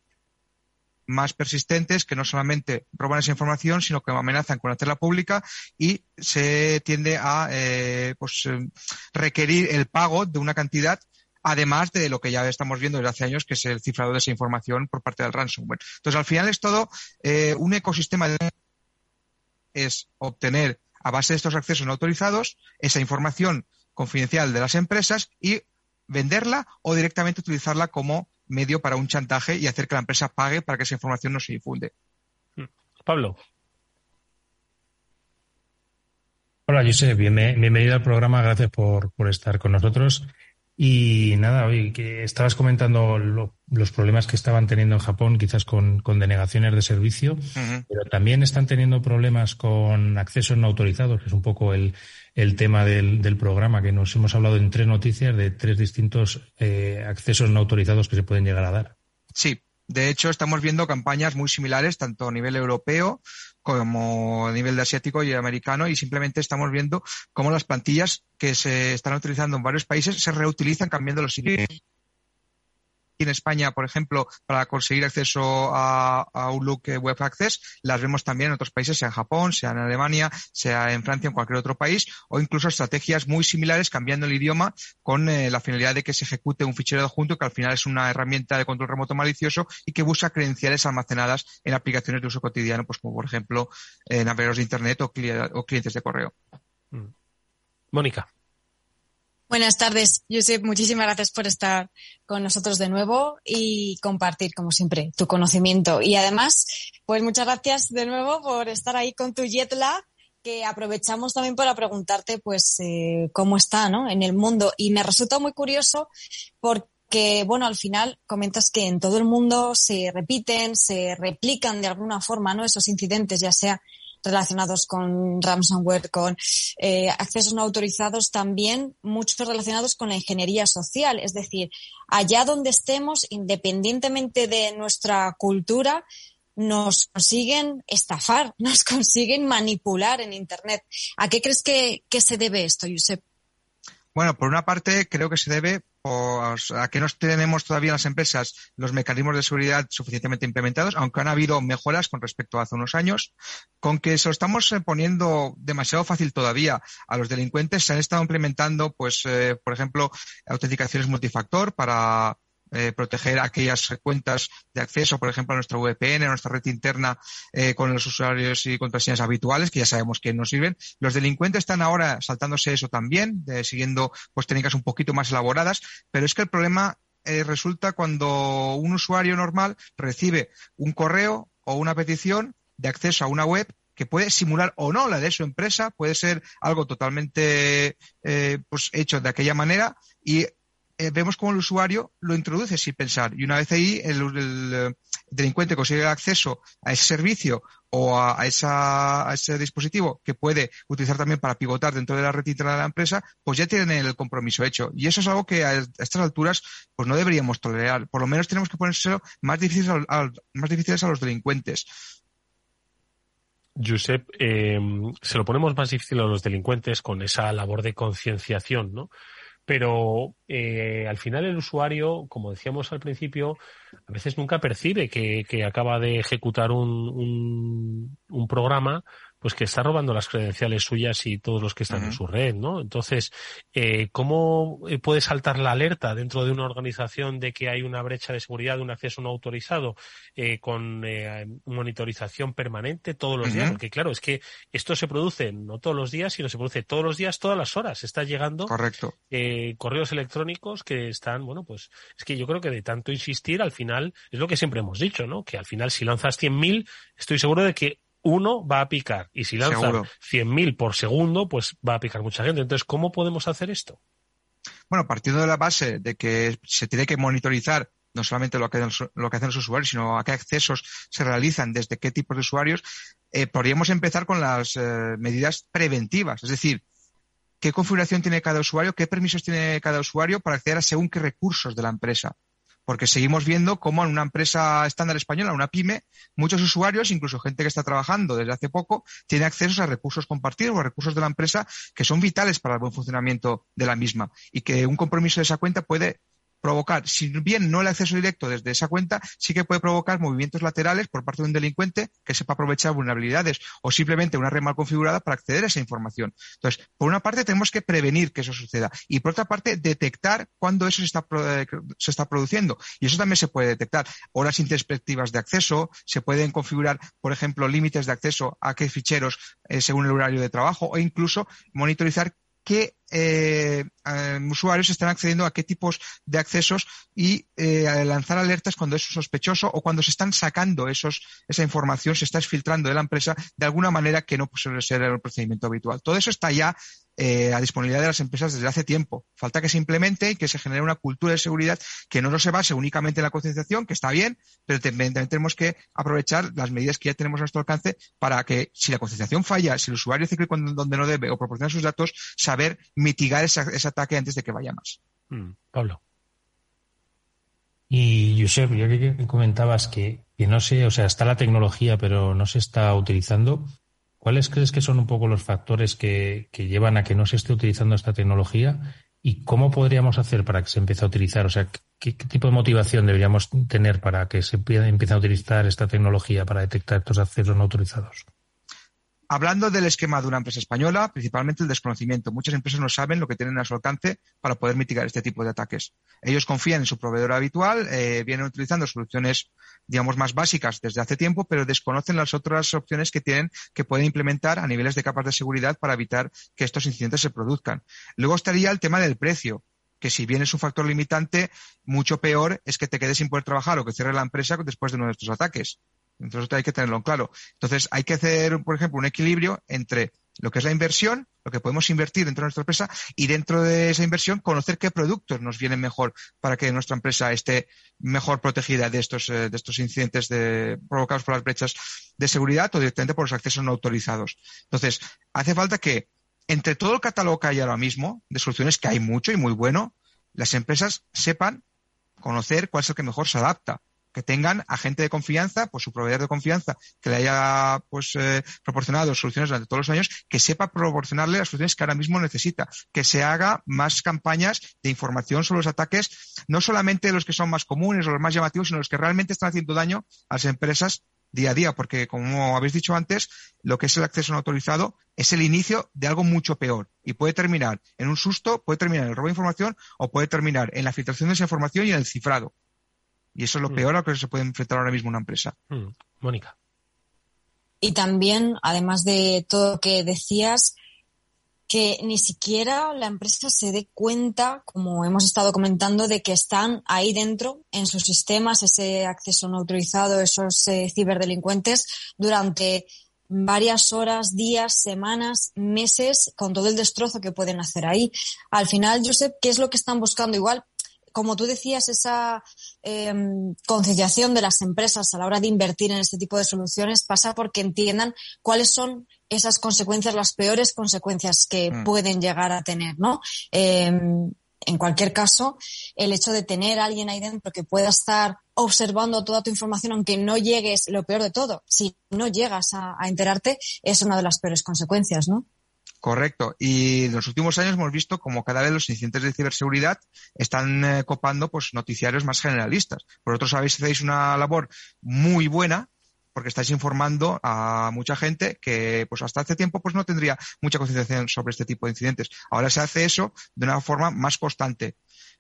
más persistentes que no solamente roban esa información, sino que amenazan con hacerla pública y se tiende a eh, pues, eh, requerir el pago de una cantidad además de lo que ya estamos viendo desde hace años, que es el cifrado de esa información por parte del ransomware. Entonces, al final es todo eh, un ecosistema de es obtener a base de estos accesos no autorizados esa información confidencial de las empresas y venderla o directamente utilizarla como medio para un chantaje y hacer que la empresa pague para que esa información no se difunde. Pablo. Hola, Josep, bienvenido al programa, gracias por, por estar con nosotros. Y nada, hoy que estabas comentando los problemas que estaban teniendo en Japón, quizás con, denegaciones de servicio, pero también están teniendo problemas con accesos no autorizados, que es un poco el, el tema del, del, programa, que nos hemos hablado en tres noticias de tres distintos eh, accesos no autorizados que se pueden llegar a dar. Sí, de hecho estamos viendo campañas muy similares, tanto a nivel europeo como a nivel de asiático y americano, y simplemente estamos viendo cómo las plantillas que se están utilizando en varios países se reutilizan cambiando los sitios en España, por ejemplo, para conseguir acceso a, a Outlook Web Access, las vemos también en otros países, sea en Japón, sea en Alemania, sea en Francia, en cualquier otro país, o incluso estrategias muy similares cambiando el idioma con eh, la finalidad de que se ejecute un fichero adjunto que al final es una herramienta de control remoto malicioso y que busca credenciales almacenadas en aplicaciones de uso cotidiano, pues como por ejemplo eh, navegadores de Internet o, clientes de correo. Mm. Mónica. Buenas tardes, Josep. Muchísimas gracias por estar con nosotros de nuevo y compartir, como siempre, tu conocimiento. Y además, pues muchas gracias de nuevo por estar ahí con tu jet que aprovechamos también para preguntarte, pues, eh, cómo está, ¿no? En el mundo. Y me resulta muy curioso porque, bueno, al final comentas que en todo el mundo se repiten, se replican de alguna forma, ¿no? Esos incidentes, ya sea relacionados con ransomware, con eh, accesos no autorizados, también muchos relacionados con la ingeniería social. Es decir, allá donde estemos, independientemente de nuestra cultura, nos consiguen estafar, nos consiguen manipular en Internet. ¿A qué crees que, que se debe esto, Josep? Bueno, por una parte creo que se debe a que no tenemos todavía las empresas los mecanismos de seguridad suficientemente implementados, aunque han habido mejoras con respecto a hace unos años, con que se lo estamos eh, poniendo demasiado fácil todavía a los delincuentes. Se han estado implementando, pues, eh, por ejemplo, autenticaciones multifactor para eh, proteger aquellas cuentas de acceso, por ejemplo, a nuestra VPN, a nuestra red interna eh, con los usuarios y contraseñas habituales, que ya sabemos que no sirven. Los delincuentes están ahora saltándose eso también, siguiendo pues técnicas un poquito más elaboradas, pero es que el problema eh, resulta cuando un usuario normal recibe un correo o una petición de acceso a una web que puede simular o no la de su empresa, puede ser algo totalmente pues hecho de aquella manera y eh, vemos cómo el usuario lo introduce sin pensar. Y una vez ahí, el, eh, delincuente consigue acceso a ese servicio o a, esa, ese dispositivo que puede utilizar también para pivotar dentro de la red interna de la empresa, pues ya tienen el compromiso hecho. Y eso es algo que a estas alturas pues no deberíamos tolerar. Por lo menos tenemos que ponérselo más difíciles a, más difíciles a los delincuentes. Josep, eh, se lo ponemos más difícil a los delincuentes con esa labor de concienciación, ¿no? Pero eh, al final el usuario, como decíamos al principio, a veces nunca percibe que, que acaba de ejecutar un, un, un programa pues que está robando las credenciales suyas y todos los que están en su red, ¿no? Entonces, eh, ¿cómo eh, puede saltar la alerta dentro de una organización de que hay una brecha de seguridad, un acceso no autorizado, eh, con eh, monitorización permanente todos los días? Porque claro, es que esto se produce no todos los días, sino se produce todos los días, todas las horas. Está llegando Correcto. Eh, correos electrónicos que están, bueno, pues es que yo creo que de tanto insistir, al final, es lo que siempre hemos dicho, ¿no? Que al final, si lanzas 100.000, estoy seguro de que uno va a picar. Y si lanza 100.000 por segundo, pues va a picar mucha gente. Entonces, ¿cómo podemos hacer esto? Bueno, partiendo de la base de que se tiene que monitorizar no solamente lo que, lo que hacen los usuarios, sino a qué accesos se realizan, desde qué tipos de usuarios, eh, podríamos empezar con las eh, medidas preventivas. Es decir, qué configuración tiene cada usuario, qué permisos tiene cada usuario para acceder a según qué recursos de la empresa porque seguimos viendo cómo en una empresa estándar española, una pyme, muchos usuarios, incluso gente que está trabajando desde hace poco, tiene acceso a recursos compartidos o a recursos de la empresa que son vitales para el buen funcionamiento de la misma y que un compromiso de esa cuenta puede provocar, si bien no el acceso directo desde esa cuenta, sí que puede provocar movimientos laterales por parte de un delincuente que sepa aprovechar vulnerabilidades o simplemente una red mal configurada para acceder a esa información. Entonces, por una parte tenemos que prevenir que eso suceda y por otra parte detectar cuándo eso se está, eh, produciendo. Y eso también se puede detectar. Horas introspectivas de acceso, se pueden configurar, por ejemplo, límites de acceso a qué ficheros eh, según el horario de trabajo o incluso monitorizar qué eh, usuarios están accediendo a qué tipos de accesos y eh, lanzar alertas cuando es sospechoso o cuando se están sacando esos, esa información, se está filtrando de la empresa de alguna manera que no suele ser el procedimiento habitual. Todo eso está ya eh, a disponibilidad de las empresas desde hace tiempo. Falta que se implemente y que se genere una cultura de seguridad que no se base únicamente en la concienciación, que está bien, pero también, tenemos que aprovechar las medidas que ya tenemos a nuestro alcance para que si la concienciación falla, si el usuario hace clic donde no debe o proporciona sus datos, saber mitigar ese ataque antes de que vaya más. Mm, Pablo. Y Josep, ya que comentabas que, que no sé, o sea, está la tecnología, pero no se está utilizando. ¿Cuáles crees que son un poco los factores que, llevan a que no se esté utilizando esta tecnología? ¿Y cómo podríamos hacer para que se empiece a utilizar? O sea, ¿qué, tipo de motivación deberíamos tener para que se empiece a utilizar esta tecnología para detectar estos accesos no autorizados? Hablando del esquema de una empresa española, principalmente el desconocimiento. Muchas empresas no saben lo que tienen a su alcance para poder mitigar este tipo de ataques. Ellos confían en su proveedor habitual, eh, vienen utilizando soluciones, digamos, más básicas desde hace tiempo, pero desconocen las otras opciones que tienen que pueden implementar a niveles de capas de seguridad para evitar que estos incidentes se produzcan. Luego estaría el tema del precio que si bien es un factor limitante, mucho peor es que te quedes sin poder trabajar o que cierre la empresa después de uno de estos ataques. Entonces hay que tenerlo claro. Entonces hay que hacer, por ejemplo, un equilibrio entre lo que es la inversión, lo que podemos invertir dentro de nuestra empresa y dentro de esa inversión conocer qué productos nos vienen mejor para que nuestra empresa esté mejor protegida de estos, eh, de estos incidentes provocados por las brechas de seguridad o directamente por los accesos no autorizados. Entonces, hace falta que entre todo el catálogo que hay ahora mismo de soluciones, que hay mucho y muy bueno, las empresas sepan conocer cuál es el que mejor se adapta que tengan agente de confianza, pues su proveedor de confianza, que le haya pues eh, proporcionado soluciones durante todos los años, que sepa proporcionarle las soluciones que ahora mismo necesita, que se haga más campañas de información sobre los ataques, no solamente los que son más comunes o los más llamativos, sino los que realmente están haciendo daño a las empresas día a día, porque como habéis dicho antes, lo que es el acceso no autorizado es el inicio de algo mucho peor y puede terminar en un susto, puede terminar en el robo de información o puede terminar en la filtración de esa información y en el cifrado. Y eso es lo mm. peor a lo que se puede enfrentar ahora mismo una empresa. Mm. Mónica. Y también, además de todo lo que decías, que ni siquiera la empresa se dé cuenta, como hemos estado comentando, de que están ahí dentro en sus sistemas, ese acceso no autorizado, esos eh, ciberdelincuentes, durante varias horas, días, semanas, meses, con todo el destrozo que pueden hacer ahí. Al final, Josep, ¿qué es lo que están buscando? Igual como tú decías, esa em, conciliación de las empresas a la hora de invertir en este tipo de soluciones pasa porque entiendan cuáles son esas consecuencias, las peores consecuencias que mm. pueden llegar a tener, ¿no? Em, en cualquier caso, el hecho de tener a alguien ahí dentro que pueda estar observando toda tu información, aunque no llegues, lo peor de todo, si no llegas a, a enterarte, es una de las peores consecuencias, ¿no? Correcto. Y en los últimos años hemos visto como cada vez los incidentes de ciberseguridad están eh, copando pues noticiarios más generalistas. Por otro, sabéis hacéis una labor muy buena porque estáis informando a mucha gente que pues hasta hace tiempo pues no tendría mucha concienciación sobre este tipo de incidentes. Ahora se hace eso de una forma más constante.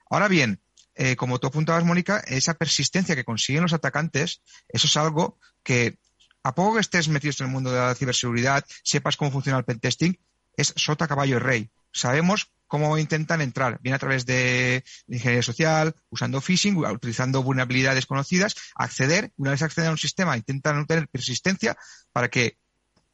Ahora bien, eh, como tú apuntabas, Mónica, esa persistencia que consiguen los atacantes, eso es algo que a poco que estés metido en el mundo de la ciberseguridad, sepas cómo funciona el pentesting, es sota, caballo y rey. Sabemos cómo intentan entrar, bien a través de ingeniería social, usando phishing, utilizando vulnerabilidades conocidas, acceder, una vez acceden a un sistema, intentan obtener persistencia para que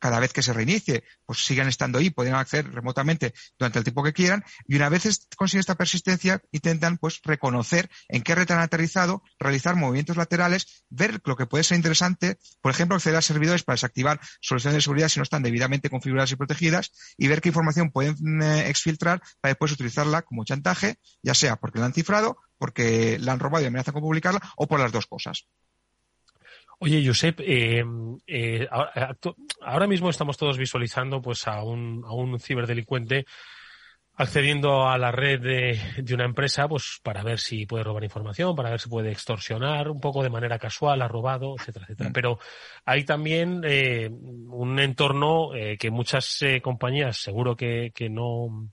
cada vez que se reinicie, pues sigan estando ahí, pueden acceder remotamente durante el tiempo que quieran, y una vez consiguen esta persistencia, intentan pues reconocer en qué red han aterrizado, realizar movimientos laterales, ver lo que puede ser interesante, por ejemplo, acceder a servidores para desactivar soluciones de seguridad si no están debidamente configuradas y protegidas, y ver qué información pueden eh, exfiltrar para después utilizarla como chantaje, ya sea porque la han cifrado, porque la han robado y amenazan con publicarla, o por las dos cosas. Oye, Josep, eh, eh, ahora mismo estamos todos visualizando pues a un, a un ciberdelincuente accediendo a la red de, de, una empresa pues para ver si puede robar información, para ver si puede extorsionar un poco de manera casual, ha robado, etcétera, etcétera. Mm. Pero hay también eh, un entorno eh, que muchas eh, compañías seguro que, que no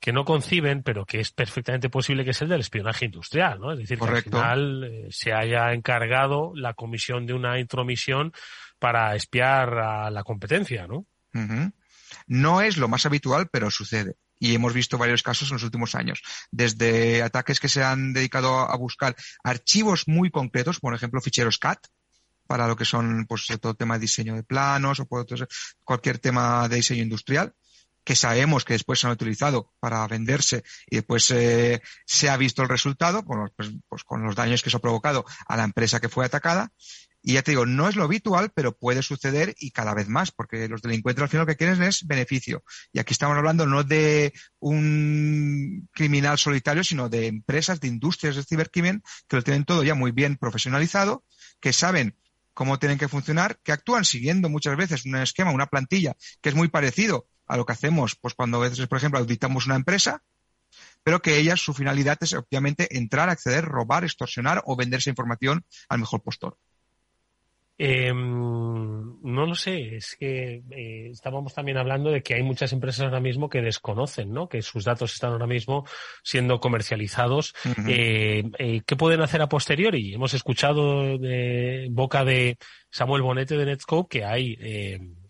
que no conciben, pero que es perfectamente posible que es el del espionaje industrial, ¿no? Es decir, que al final eh, se haya encargado la comisión de una intromisión para espiar a la competencia, ¿no? No es lo más habitual, pero sucede. Y hemos visto varios casos en los últimos años. Desde ataques que se han dedicado a buscar archivos muy concretos, por ejemplo, ficheros CAT, para lo que son, pues, todo tema de diseño de planos o cualquier tema de diseño industrial que sabemos que después se han utilizado para venderse y después eh, se ha visto el resultado, pues, pues, con los daños que se ha provocado a la empresa que fue atacada. Y ya te digo, no es lo habitual, pero puede suceder y cada vez más, porque los delincuentes al final lo que quieren es beneficio. Y aquí estamos hablando no de un criminal solitario, sino de empresas, de industrias de cibercrimen que lo tienen todo ya muy bien profesionalizado, que saben cómo tienen que funcionar, que actúan siguiendo muchas veces un esquema, una plantilla que es muy parecido a lo que hacemos, pues cuando a veces, por ejemplo, auditamos una empresa, pero que ella, su finalidad es obviamente entrar, acceder, robar, extorsionar o vender esa información al mejor postor. Eh, no lo sé, es que eh, estábamos también hablando de que hay muchas empresas ahora mismo que desconocen, ¿no? Que sus datos están ahora mismo siendo comercializados. eh, eh, ¿Qué pueden hacer a posteriori? Hemos escuchado de boca de Samuel Bonete de Netscope que hay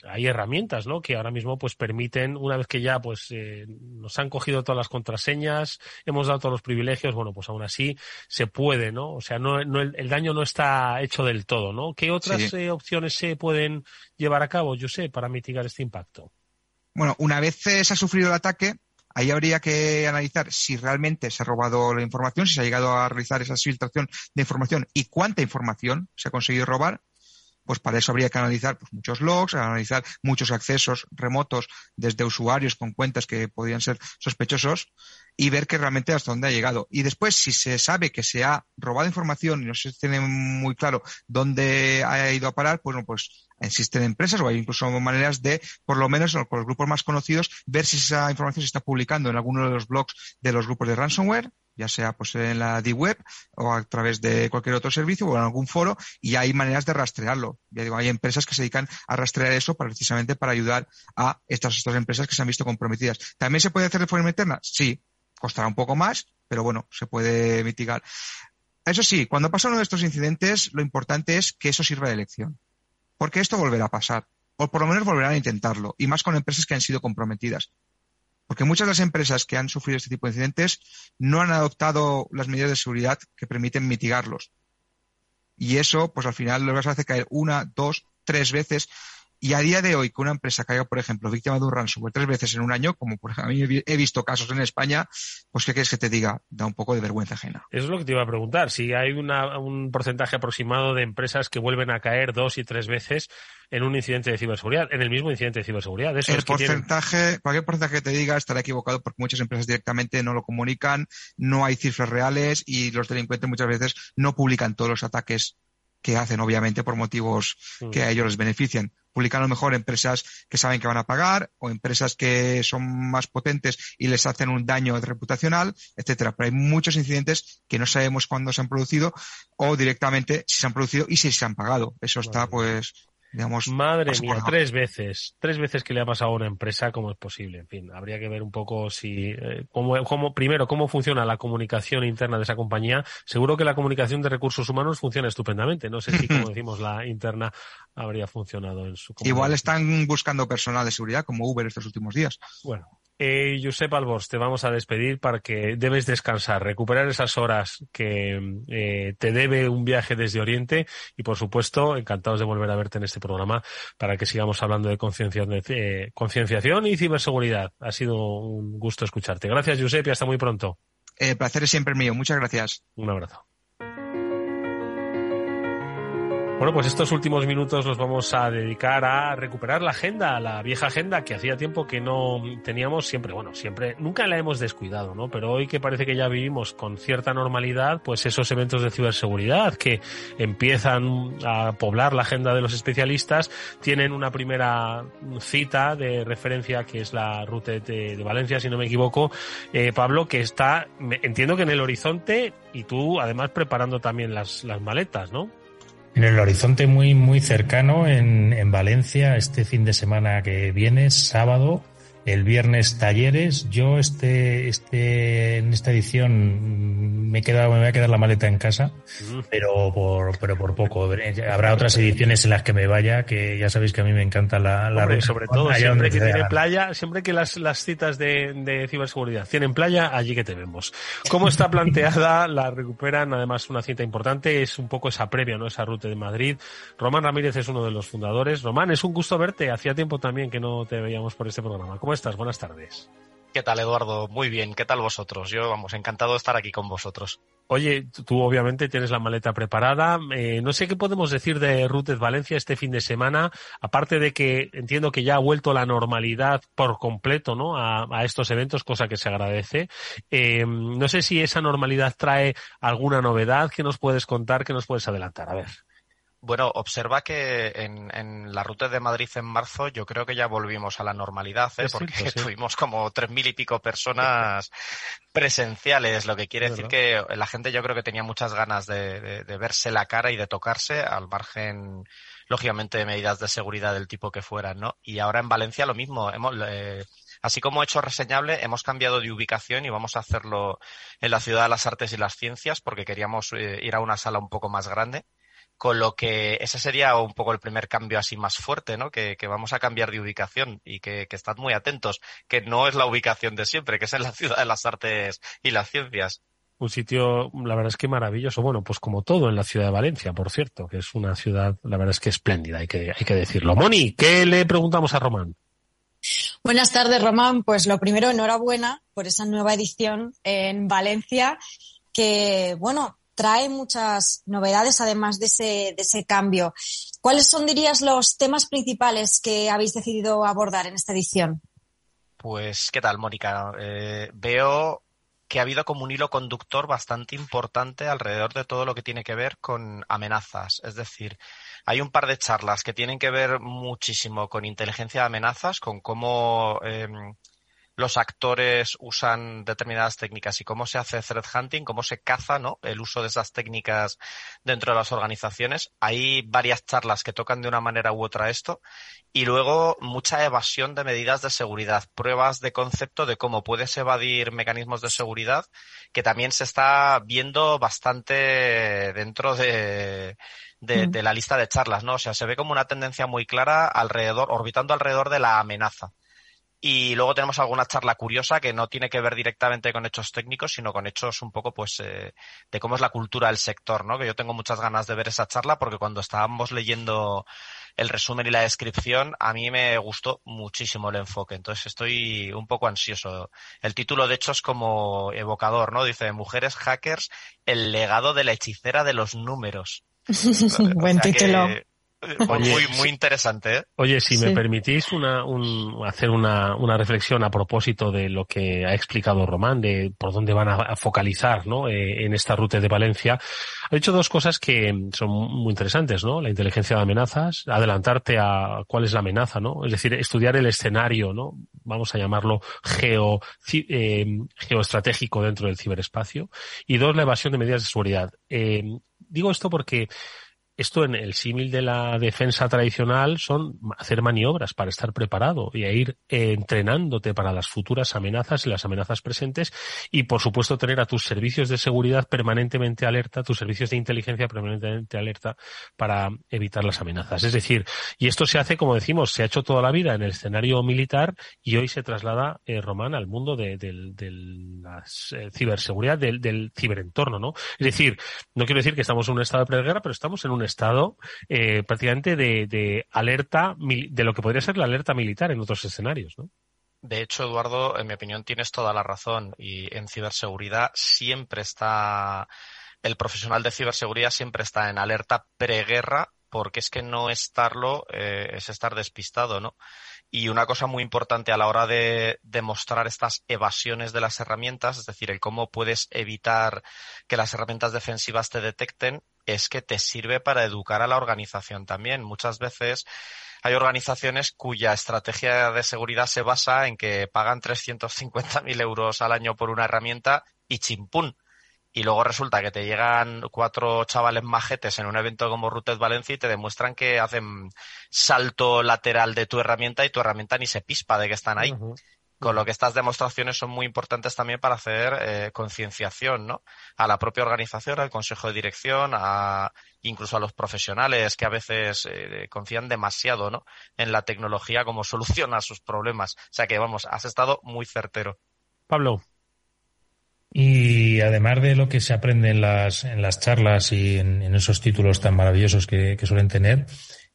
hay herramientas, ¿no? Que ahora mismo pues permiten, una vez que ya pues eh, nos han cogido todas las contraseñas, hemos dado todos los privilegios, bueno, pues aún así se puede, ¿no? O sea, no, no el, el daño no está hecho del todo, ¿no? ¿Qué otras Sí. eh, opciones se pueden llevar a cabo, yo sé, para mitigar este impacto? Bueno, una vez eh, se ha sufrido el ataque, ahí habría que analizar si realmente se ha robado la información, si se ha llegado a realizar esa filtración de información y cuánta información se ha conseguido robar. Pues para eso habría que analizar pues, muchos logs, analizar muchos accesos remotos desde usuarios con cuentas que podrían ser sospechosos y ver que realmente hasta dónde ha llegado. Y después, si se sabe que se ha robado información y no se tiene muy claro dónde ha ido a parar, pues, bueno, pues existen empresas o hay incluso maneras de, por lo menos con los grupos más conocidos, ver si esa información se está publicando en alguno de los blogs de los grupos de ransomware, ya sea pues en la D-Web o a través de cualquier otro servicio o en algún foro, y hay maneras de rastrearlo. Ya digo, hay empresas que se dedican a rastrear eso precisamente para ayudar a estas, estas empresas que se han visto comprometidas. ¿También se puede hacer de forma interna? Sí, costará un poco más, pero bueno, se puede mitigar. Eso sí, cuando pasa uno de estos incidentes, lo importante es que eso sirva de lección. Porque esto volverá a pasar. O por lo menos volverán a intentarlo. Y más con empresas que han sido comprometidas. Porque muchas de las empresas que han sufrido este tipo de incidentes no han adoptado las medidas de seguridad que permiten mitigarlos. Y eso, pues al final lo vas a hacer caer una, dos, tres veces. Y a día de hoy, que una empresa caiga, por ejemplo, víctima de un ransomware tres veces en un año, como por ejemplo, a mí he vi- he visto casos en España, pues ¿qué quieres que te diga? Da un poco de vergüenza ajena. Eso es lo que te iba a preguntar. Si hay una, un porcentaje aproximado de empresas que vuelven a caer dos y tres veces en un incidente de ciberseguridad, en el mismo incidente de ciberseguridad. Eso el tienen- porcentaje, cualquier porcentaje que te diga estará equivocado porque muchas empresas directamente no lo comunican, no hay cifras reales y los delincuentes muchas veces no publican todos los ataques que hacen, obviamente, por motivos Mm. que a ellos les benefician. Publican a lo mejor empresas que saben que van a pagar o empresas que son más potentes y les hacen un daño reputacional, etcétera. Pero hay muchos incidentes que no sabemos cuándo se han producido o directamente si se han producido y si se han pagado. Eso está, pues, digamos. Madre paso mía, por tres veces. Tres veces que le ha pasado a una empresa, ¿cómo es posible? En fin, habría que ver un poco si, eh, cómo, cómo- primero, cómo funciona la comunicación interna de esa compañía. Seguro que la comunicación de recursos humanos funciona estupendamente. No sé si, como decimos, la interna habría funcionado en su Igual están buscando personal de seguridad como Uber estos últimos días. Bueno, eh, Josep Albors, te vamos a despedir para que debes descansar, recuperar esas horas que eh, te debe un viaje desde Oriente y, por supuesto, encantados de volver a verte en este programa para que sigamos hablando de eh, concienciación y ciberseguridad. Ha sido un gusto escucharte. Gracias, Josep, y hasta muy pronto. El placer es siempre mío. Muchas gracias. Un abrazo. Bueno, pues estos últimos minutos los vamos a dedicar a recuperar la agenda, la vieja agenda que hacía tiempo que no teníamos siempre, bueno, siempre, nunca la hemos descuidado, ¿no? Pero hoy que parece que ya vivimos con cierta normalidad, pues esos eventos de ciberseguridad que empiezan a poblar la agenda de los especialistas, tienen una primera cita de referencia que es la ruta de, de Valencia, si no me equivoco, eh, Pablo, que está, entiendo que en el horizonte y tú además preparando también las, las maletas, ¿no? En el horizonte muy, muy cercano, en, en Valencia, este fin de semana que viene, sábado, el viernes talleres. Yo este, este, en esta edición mm, me he quedado, me voy a quedar la maleta en casa, pero por, pero por poco. Habrá otras ediciones en las que me vaya, que ya sabéis que a mí me encanta la, la Hombre, sobre todo, siempre que tiene playa, siempre que las, las citas de, de ciberseguridad tienen playa, allí que te vemos. ¿Cómo está planteada? La recuperan, además, una cita importante, es un poco esa previa, ¿no? Esa ruta de Madrid. Román Ramírez es uno de los fundadores. Román, es un gusto verte. Hacía tiempo también que no te veíamos por este programa. ¿Cómo estás? Buenas tardes. ¿Qué tal, Eduardo? Muy bien. ¿Qué tal vosotros? Yo, vamos, encantado de estar aquí con vosotros. Oye, tú obviamente tienes la maleta preparada. Eh, no sé qué podemos decir de Rutes Valencia este fin de semana, aparte de que entiendo que ya ha vuelto la normalidad por completo, ¿no? A, a estos eventos, cosa que se agradece. Eh, no sé si esa normalidad trae alguna novedad que nos puedes contar, que nos puedes adelantar. A ver. Bueno, observa que en, en la ruta de Madrid en marzo yo creo que ya volvimos a la normalidad, ¿eh? Porque cierto, sí. tuvimos como tres mil y pico personas presenciales, lo que quiere decir que la gente yo creo que tenía muchas ganas de, de- de verse la cara y de tocarse al margen lógicamente, medidas de seguridad del tipo que fueran, ¿no? Y ahora en Valencia lo mismo. Hemos, eh, así como hecho reseñable, hemos cambiado de ubicación y vamos a hacerlo en la Ciudad de las Artes y las Ciencias porque queríamos eh, ir a una sala un poco más grande con lo que ese sería un poco el primer cambio así más fuerte, ¿no? Que, vamos a cambiar de ubicación y que, que estad muy atentos, que no es la ubicación de siempre, que es en la ciudad de las artes y las ciencias. Un sitio, la verdad es que maravilloso. Bueno, pues como todo en la ciudad de Valencia, por cierto, que es una ciudad, la verdad es que espléndida, hay que, hay que decirlo. Moni, ¿qué le preguntamos a Román? Buenas tardes, Román. Pues lo primero, enhorabuena por esa nueva edición en Valencia, que, bueno, trae muchas novedades además de ese, de ese cambio. ¿Cuáles son, dirías, los temas principales que habéis decidido abordar en esta edición? Pues, ¿qué tal, Mónica? Eh, veo que ha habido como un hilo conductor bastante importante alrededor de todo lo que tiene que ver con amenazas. Es decir, hay un par de charlas que tienen que ver muchísimo con inteligencia de amenazas, con cómo em, los actores usan determinadas técnicas y cómo se hace threat hunting, cómo se caza, ¿no? El uso de esas técnicas dentro de las organizaciones. Hay varias charlas que tocan de una manera u otra esto y luego mucha evasión de medidas de seguridad, pruebas de concepto de cómo puedes evadir mecanismos de seguridad, que también se está viendo bastante dentro de, de, de, la lista de charlas, ¿no? O sea, se ve como una tendencia muy clara alrededor, orbitando alrededor de la amenaza. Y luego tenemos alguna charla curiosa que no tiene que ver directamente con hechos técnicos, sino con hechos un poco, pues, eh, de cómo es la cultura del sector, ¿no? Que yo tengo muchas ganas de ver esa charla porque cuando estábamos leyendo el resumen y la descripción, a mí me gustó muchísimo el enfoque. Entonces estoy un poco ansioso. El título, de hecho, es como evocador, ¿no? Dice, Mujeres hackers, el legado de la hechicera de los números. Buen título. Muy, muy interesante. ¿eh? Oye, si me permitís una, un, hacer una, una, reflexión a propósito de lo que ha explicado Román, de por dónde van a, focalizar ¿no? Eh, en esta ruta de Valencia, ha dicho dos cosas que son muy interesantes, ¿no? La inteligencia de amenazas, adelantarte a cuál es la amenaza, ¿no? Es decir, estudiar el escenario, ¿no? Vamos a llamarlo geo, eh, geoestratégico dentro del ciberespacio. Y dos, la evasión de medidas de seguridad. Eh, digo esto porque esto en el símil de la defensa tradicional son hacer maniobras para estar preparado y a ir entrenándote para las futuras amenazas y las amenazas presentes y por supuesto tener a tus servicios de seguridad permanentemente alerta, tus servicios de inteligencia permanentemente alerta para evitar las amenazas. Es decir, y esto se hace, como decimos, se ha hecho toda la vida en el escenario militar y hoy se traslada, eh, Román, al mundo de, la eh, ciberseguridad, del, del ciberentorno, ¿no? Es decir, no quiero decir que estamos en un estado de preguerra, pero estamos en un estado eh, prácticamente de, alerta, de lo que podría ser la alerta militar en otros escenarios, ¿no? De hecho, Eduardo, en mi opinión tienes toda la razón y en ciberseguridad siempre está, el profesional de ciberseguridad siempre está en alerta preguerra porque es que no estarlo eh, es estar despistado, ¿no? Y una cosa muy importante a la hora de demostrar estas evasiones de las herramientas, es decir, el cómo puedes evitar que las herramientas defensivas te detecten, es que te sirve para educar a la organización también. Muchas veces hay organizaciones cuya estrategia de seguridad se basa en que pagan 350.000 euros al año por una herramienta y chimpún y luego resulta que te llegan cuatro chavales majetes en un evento como Rooted Valencia y te demuestran que hacen salto lateral de tu herramienta y tu herramienta ni se pispa de que están ahí. Con lo que estas demostraciones son muy importantes también para hacer eh, concienciación, ¿no? A la propia organización, al consejo de dirección, a incluso a los profesionales que a veces eh, confían demasiado, ¿no? En la tecnología como solución a sus problemas. O sea que, vamos, has estado muy certero. Pablo. Y además de lo que se aprende en las, en las charlas y en, esos títulos tan maravillosos que, suelen tener,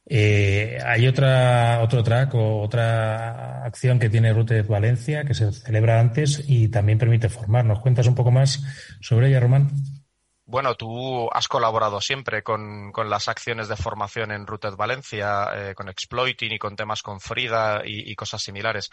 eh, hay otra, otro track o otra acción que tiene Rooted Valencia que se celebra antes y también permite formar. ¿Nos cuentas un poco más sobre ella, Román? Bueno, tú has colaborado siempre con, con las acciones de formación en Rooted Valencia, eh, con Exploiting y con temas con Frida y, y cosas similares.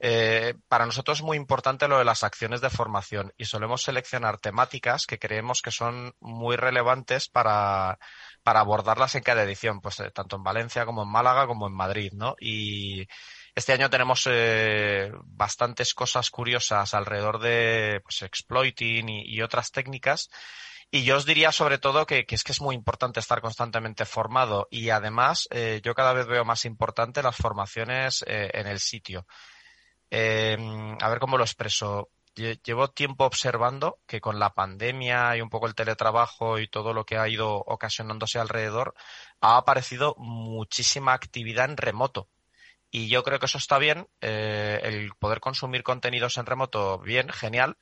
Eh, para nosotros es muy importante lo de las acciones de formación y solemos seleccionar temáticas que creemos que son muy relevantes para, para abordarlas en cada edición, pues eh, tanto en Valencia como en Málaga como en Madrid, ¿no? Y este año tenemos eh, bastantes cosas curiosas alrededor de pues, exploiting y, otras técnicas Y yo os diría sobre todo que, es que es muy importante estar constantemente formado y además eh, yo cada vez veo más importante las formaciones eh, en el sitio. A ver cómo lo expreso. Llevo tiempo observando que con la pandemia y un poco el teletrabajo y todo lo que ha ido ocasionándose alrededor, ha aparecido muchísima actividad en remoto. Y yo creo que eso está bien, eh, el poder consumir contenidos en remoto, bien, genial,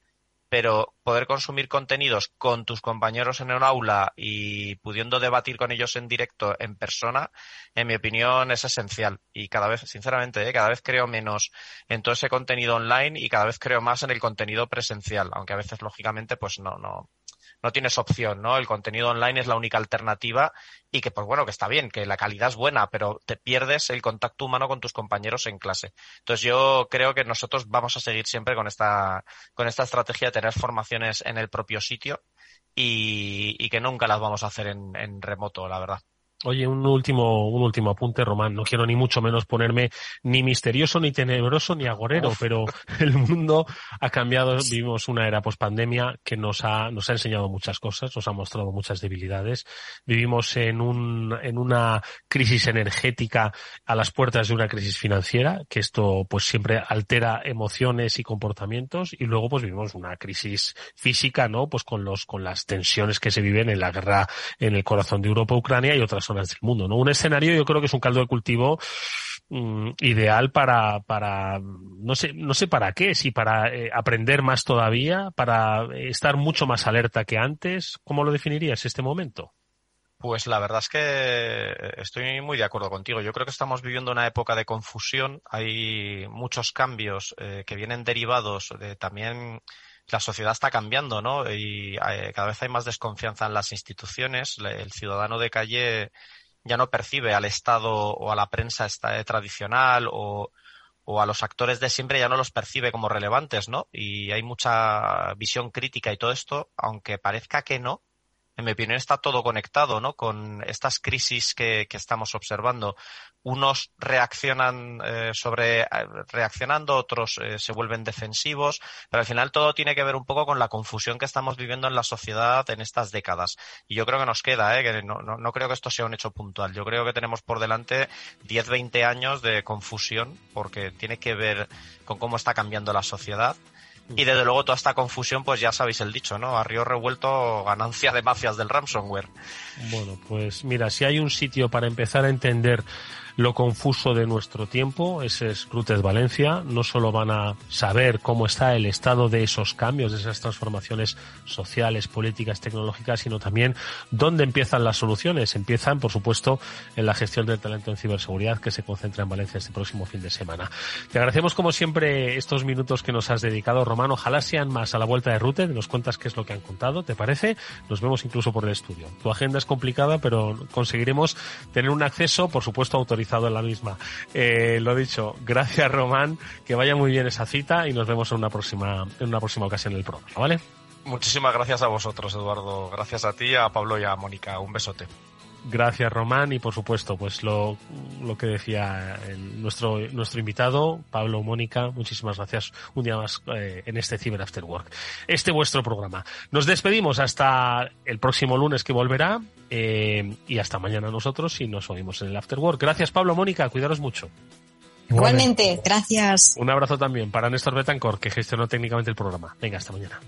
pero poder consumir contenidos con tus compañeros en un aula y pudiendo debatir con ellos en directo, en persona, en mi opinión es esencial. Y cada vez, sinceramente, ¿eh? cada vez creo menos en todo ese contenido online y cada vez creo más en el contenido presencial, aunque a veces, lógicamente, pues no, no, no tienes opción, ¿no? El contenido online es la única alternativa y que, pues bueno, que está bien, que la calidad es buena, pero te pierdes el contacto humano con tus compañeros en clase. Entonces yo creo que nosotros vamos a seguir siempre con esta, con esta estrategia de tener formaciones en el propio sitio y, que nunca las vamos a hacer en remoto, la verdad. Oye, un último, un último apunte, Román. No quiero ni mucho menos ponerme ni misterioso, ni tenebroso, ni agorero, pero el mundo ha cambiado. Vivimos una era pospandemia que nos ha, nos ha enseñado muchas cosas, nos ha mostrado muchas debilidades. Vivimos en un, en una crisis energética a las puertas de una crisis financiera, que esto pues siempre altera emociones y comportamientos. Y luego pues vivimos una crisis física, ¿no? Pues con los, con las tensiones que se viven en la guerra en el corazón de Europa, Ucrania y otras del mundo, ¿no? Un escenario yo creo que es un caldo de cultivo mm, ideal para, para, no sé, no sé para qué, si para eh, aprender más todavía, para estar mucho más alerta que antes. ¿Cómo lo definirías este momento? Pues la verdad es que estoy muy de acuerdo contigo. Yo creo que estamos viviendo una época de confusión. Hay muchos cambios eh, que vienen derivados de también la sociedad está cambiando, ¿no? Y eh, cada vez hay más desconfianza en las instituciones. El ciudadano de calle ya no percibe al Estado o a la prensa eh, tradicional o, o a los actores de siempre ya no los percibe como relevantes, ¿no? Y hay mucha visión crítica y todo esto, aunque parezca que no, en mi opinión, está todo conectado, ¿no? Con estas crisis que, que estamos observando. Unos reaccionan eh, sobre reaccionando, otros eh, se vuelven defensivos, pero al final todo tiene que ver un poco con la confusión que estamos viviendo en la sociedad en estas décadas. Y yo creo que nos queda, ¿eh? Que no, no, no creo que esto sea un hecho puntual. Yo creo que tenemos por delante 10, 20 años de confusión, porque tiene que ver con cómo está cambiando la sociedad y desde luego toda esta confusión, pues ya sabéis el dicho, ¿no? A revuelto, ganancia de mafias del ransomware. Bueno, pues mira, si hay un sitio para empezar a entender lo confuso de nuestro tiempo. Ese es Crutes Valencia. No solo van a saber cómo está el estado de esos cambios, de esas transformaciones sociales, políticas, tecnológicas, sino también dónde empiezan las soluciones. Empiezan, por supuesto, en la gestión del talento en ciberseguridad que se concentra en Valencia este próximo fin de semana. Te agradecemos como siempre estos minutos que nos has dedicado, Román. Ojalá sean más a la vuelta de Rute. Nos cuentas qué es lo que han contado, ¿te parece? Nos vemos incluso por el estudio. Tu agenda es complicada, pero conseguiremos tener un acceso, por supuesto, autorizado en la misma. Eh, lo dicho, gracias Román, que vaya muy bien esa cita y nos vemos en una próxima, en una próxima ocasión en el programa, ¿vale? Muchísimas gracias a vosotros, Eduardo. Gracias a ti, a Pablo y a Mónica. Un besote. Gracias, Román, y por supuesto, pues lo, lo que decía nuestro, nuestro invitado, Pablo Mónica, muchísimas gracias un día más eh, en este Cyber After Work. Este vuestro programa. Nos despedimos hasta el próximo lunes que volverá, eh, y hasta mañana nosotros y nos oímos en el After Work. Gracias, Pablo Mónica, cuidaros mucho. Igualmente, gracias. Un abrazo también para Néstor Betancor, que gestionó técnicamente el programa. Venga, hasta mañana.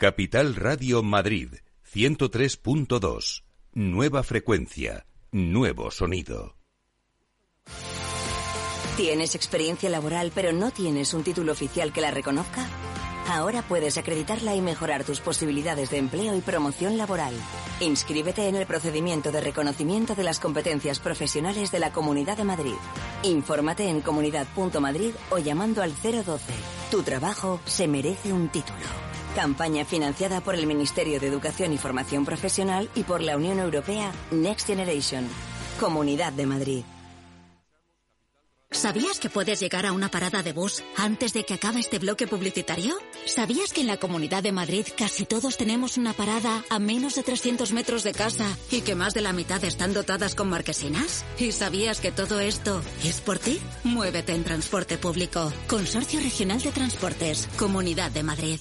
Capital Radio Madrid 103.2. Nueva frecuencia, nuevo sonido. ¿Tienes experiencia laboral pero no tienes un título oficial que la reconozca? Ahora puedes acreditarla y mejorar tus posibilidades de empleo y promoción laboral. Inscríbete en el procedimiento de reconocimiento de las competencias profesionales de la Comunidad de Madrid. Infórmate en comunidad.madrid o llamando al 012. Tu trabajo se merece un título. Campaña financiada por el Ministerio de Educación y Formación Profesional y por la Unión Europea Next Generation. Comunidad de Madrid. ¿Sabías que puedes llegar a una parada de bus antes de que acabe este bloque publicitario? ¿Sabías que en la Comunidad de Madrid casi todos tenemos una parada a menos de 300 metros de casa y que más de la mitad están dotadas con marquesinas? ¿Y sabías que todo esto es por ti? Muévete en transporte público. Consorcio Regional de Transportes, Comunidad de Madrid.